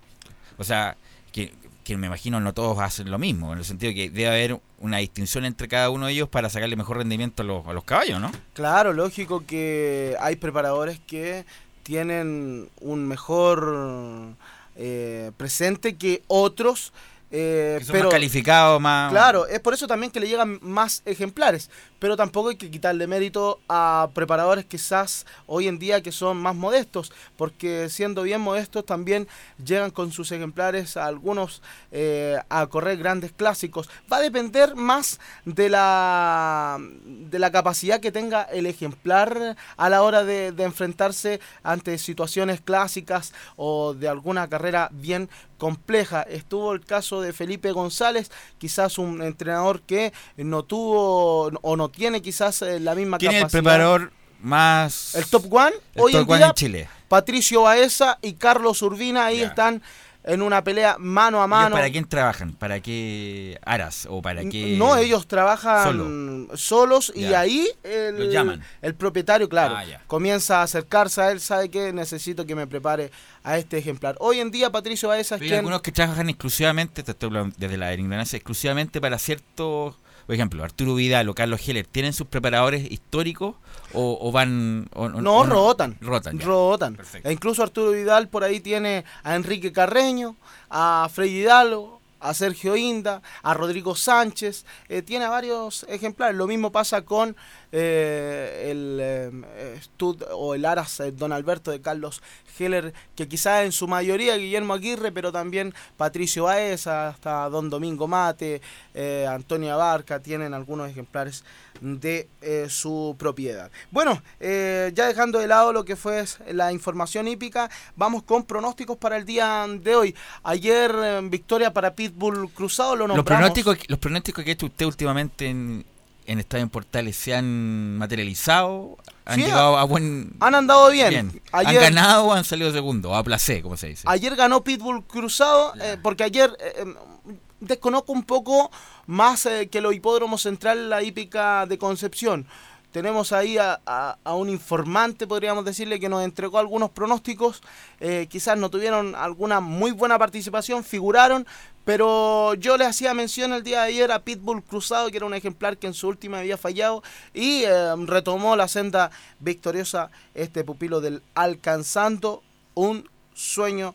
o sea, que, que me imagino no todos hacen lo mismo, en el sentido que debe haber una distinción entre cada uno de ellos para sacarle mejor rendimiento a los, a los caballos, ¿no? Claro, lógico que hay preparadores que tienen un mejor eh, presente que otros. eh, Que son pero más calificados, más... Claro, es por eso también que le llegan más ejemplares, pero tampoco hay que quitarle mérito a preparadores quizás hoy en día que son más modestos, porque siendo bien modestos también llegan con sus ejemplares a algunos eh, a correr grandes clásicos. Va a depender más de la, de la capacidad que tenga el ejemplar a la hora de, de enfrentarse ante situaciones clásicas o de alguna carrera bien compleja. Estuvo el caso de Felipe González, quizás un entrenador que no tuvo o no tiene quizás eh, la misma ¿Quién es el capacidad. preparador más... El top one, el hoy top en one día, en Chile? Patricio Baeza y Carlos Urbina ahí están en una pelea mano a ¿Ellos mano. ¿Para quién trabajan? ¿Para qué aras? ¿O para qué...? No, ellos trabajan Solo. solos y ahí Los el, llaman. el propietario, claro, Ah, comienza a acercarse a él, sabe que necesito que me prepare a este ejemplar. Hoy en día Patricio Baeza es Hay quien... algunos que trabajan exclusivamente, te estoy hablando desde la ignorancia, exclusivamente para ciertos, por ejemplo, Arturo Vidal o Carlos Heller, ¿tienen sus preparadores históricos o, o van... o- No, o rotan. Rotan, ya. Rotan. E incluso Arturo Vidal por ahí tiene a Enrique Carreño, a Frei Hidalgo, a Sergio Inda, a Rodrigo Sánchez. eh, tiene varios ejemplares. Lo mismo pasa con eh, el eh, Stud o el Aras eh, Don Alberto de Carlos Heller, que quizás en su mayoría Guillermo Aguirre, pero también Patricio Baeza, hasta Don Domingo Mate, eh, Antonio Abarca, tienen algunos ejemplares de eh, su propiedad. Bueno, eh, ya dejando de lado lo que fue la información hípica, vamos con pronósticos para el día de hoy. Ayer eh, victoria para Pitbull Cruzado, lo Los nombramos. pronósticos, los pronósticos que ha hecho usted últimamente en, en Estadio en Portales se han materializado, han Sí, llegado a buen... han andado bien. ¿Han Ayer- ganado o han salido segundo? O a placé, como se dice. Ayer ganó Pitbull Cruzado, eh, porque ayer, eh, eh, desconozco un poco más eh, que los hipódromos central, la hípica de Concepción. Tenemos ahí a, un informante, podríamos decirle, que nos entregó algunos pronósticos. Eh, quizás no tuvieron alguna muy buena participación, figuraron, pero yo le hacía mención el día de ayer a Pitbull Cruzado, que era un ejemplar que en su última había fallado, y eh, retomó la senda victoriosa este pupilo del Alcanzando un sueño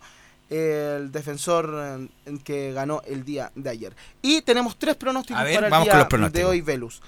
el defensor eh, en que ganó el día de ayer. Y tenemos tres pronósticos ver, para el día de hoy, Velus.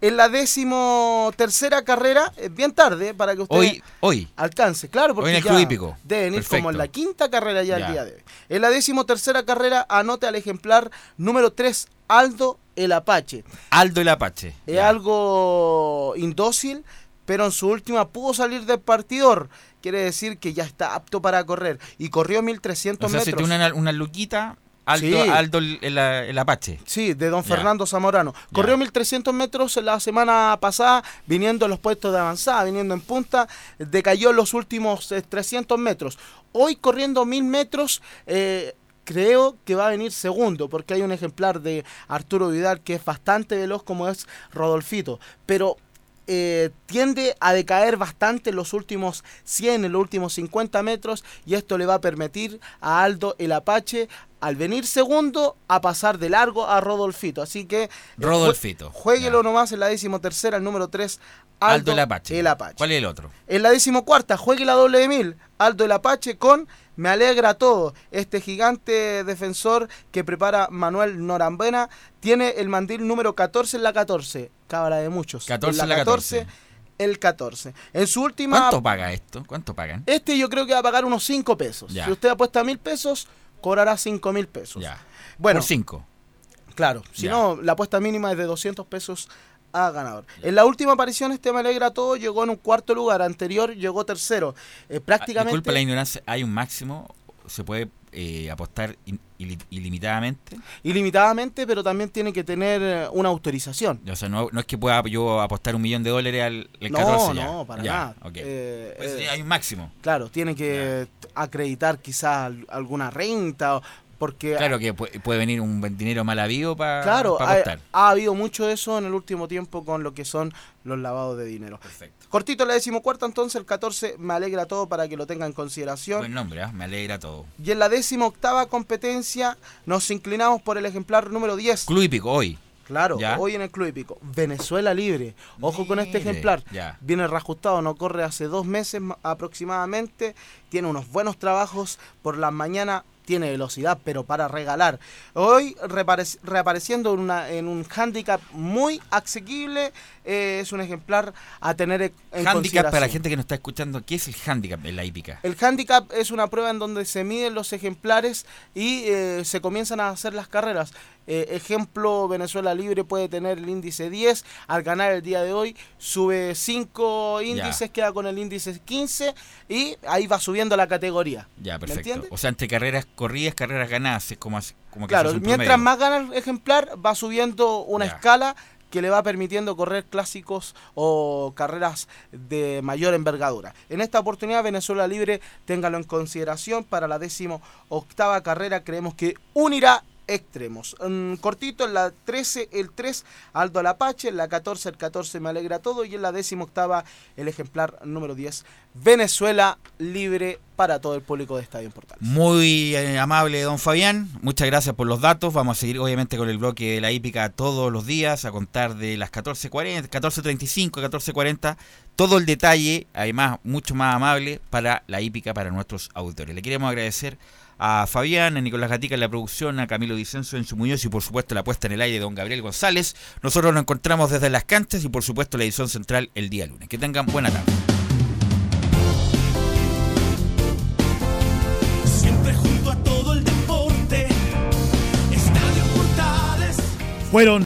En la décimo tercera carrera, es bien tarde para que usted Hoy, hoy. alcance, claro, porque Hoy en el ya Club Hípico. debe venir Perfecto. como en la quinta carrera ya, Ya. el día de hoy. En la décimo tercera carrera, anote al ejemplar número 3, Aldo el Apache. Aldo el Apache. Es algo indócil, pero en su última pudo salir del partidor. Quiere decir que ya está apto para correr. Y corrió 1300 O sea, se metros. tiene una, una luquita, Aldo, Sí. Aldo el, Apache. Sí, de don. Fernando Zamorano. Corrió 1300 metros la semana pasada, viniendo en los puestos de avanzada, viniendo en punta, decayó en los últimos eh, 300 metros. Hoy corriendo 1000 metros, eh, creo que va a venir segundo, porque hay un ejemplar de Arturo Vidal que es bastante veloz, como es Rodolfito. Pero eh, tiende a decaer bastante en los últimos 100, en los últimos 50 metros, y esto le va a permitir a Aldo el Apache, al venir segundo, a pasar de largo a Rodolfito. Así que. eh, Rodolfito, jue- Jueguelo nomás en la decimotercera, el número 3, Aldo, Aldo el Apache. el Apache. ¿Cuál es el otro? En la decimocuarta, juegue la doble de mil. Aldo el Apache con Me alegra todo. Este gigante defensor que prepara Manuel Norambena tiene el mandil número 14 en la 14. Cábala de muchos. 14 en en la 14. el 14. En su última. ¿Cuánto paga esto? ¿Cuánto pagan? Este yo creo que va a pagar unos 5 pesos. Ya. Si usted apuesta mil pesos, cobrará 5 mil pesos. Bueno, Por 5. Claro, si Ya. no, la apuesta mínima es de 200 pesos a ganador. En la última aparición, este me alegra todo, llegó en un cuarto lugar, anterior llegó tercero. Eh, prácticamente... Ah, la ignorancia, ¿hay un máximo? ¿Se puede eh, apostar in- ilimitadamente? ilimitadamente, pero también tiene que tener eh, una autorización. O sea, no, no es que pueda yo apostar un millón de dólares al el No, 14 ya. no, para Ya, nada. Eh, Pues eh, hay un máximo. Claro, tiene que acreditar quizás al- alguna renta, o- porque... Claro que pu- puede venir un buen dinero mal habido para Claro, ha, apostar. ha habido mucho de eso en el último tiempo con lo que son los lavados de dinero. Perfecto. Cortito la decimocuarta, entonces el 14 me alegra todo para que lo tenga en consideración. Buen nombre, ¿ah? me alegra todo. Y en la décima octava competencia nos inclinamos por el ejemplar número 10. Club Hípico, hoy. Claro, Ya. hoy en el Club Hípico. Venezuela libre. Ojo con este ejemplar. ya. Viene reajustado, no corre hace dos meses ma- aproximadamente. Tiene unos buenos trabajos por las mañanas. Tiene velocidad, pero para regalar. Hoy reaparec- reapareciendo en, una, en un handicap muy asequible. Eh, es un ejemplar a tener en Handicap consideración. para la gente que nos está escuchando, ¿qué es el handicap en la hípica? El handicap es una prueba en donde se miden los ejemplares y eh, se comienzan a hacer las carreras. Eh, ejemplo, Venezuela Libre puede tener el índice 10, al ganar el día de hoy sube 5 índices, queda con el índice 15 y ahí va subiendo la categoría. Ya, ¿Me perfecto. O sea, entre carreras corridas, carreras ganadas, es como, como que Claro, mientras más gana el ejemplar, va subiendo una Ya. escala que le va permitiendo correr clásicos o carreras de mayor envergadura. En esta oportunidad, Venezuela Libre, téngalo en consideración para la décimo octava carrera, creemos que unirá extremos. Mm, cortito, en la 13, el 3, Aldo al Apache, en la 14, el 14, me alegra todo, y en la décimo octava, el ejemplar número 10, Venezuela Libre para todo el público de Estadio Portal. Muy eh, amable, don Fabián. Muchas gracias por los datos. Vamos a seguir, obviamente, con el bloque de la hípica todos los días, a contar de las 14.40, 14.35, 14.40. Todo el detalle, además, mucho más amable para la hípica, para nuestros auditores. Le queremos agradecer a Fabián, a Nicolás Gatica en la producción, a Camilo Vicenzo en su Muñoz y, por supuesto, la puesta en el aire de don Gabriel González. Nosotros nos encontramos desde las canchas y, por supuesto, la edición central el día lunes. Que tengan buena tarde. Siempre junto a todo el deporte. Estadio Portales. Fueron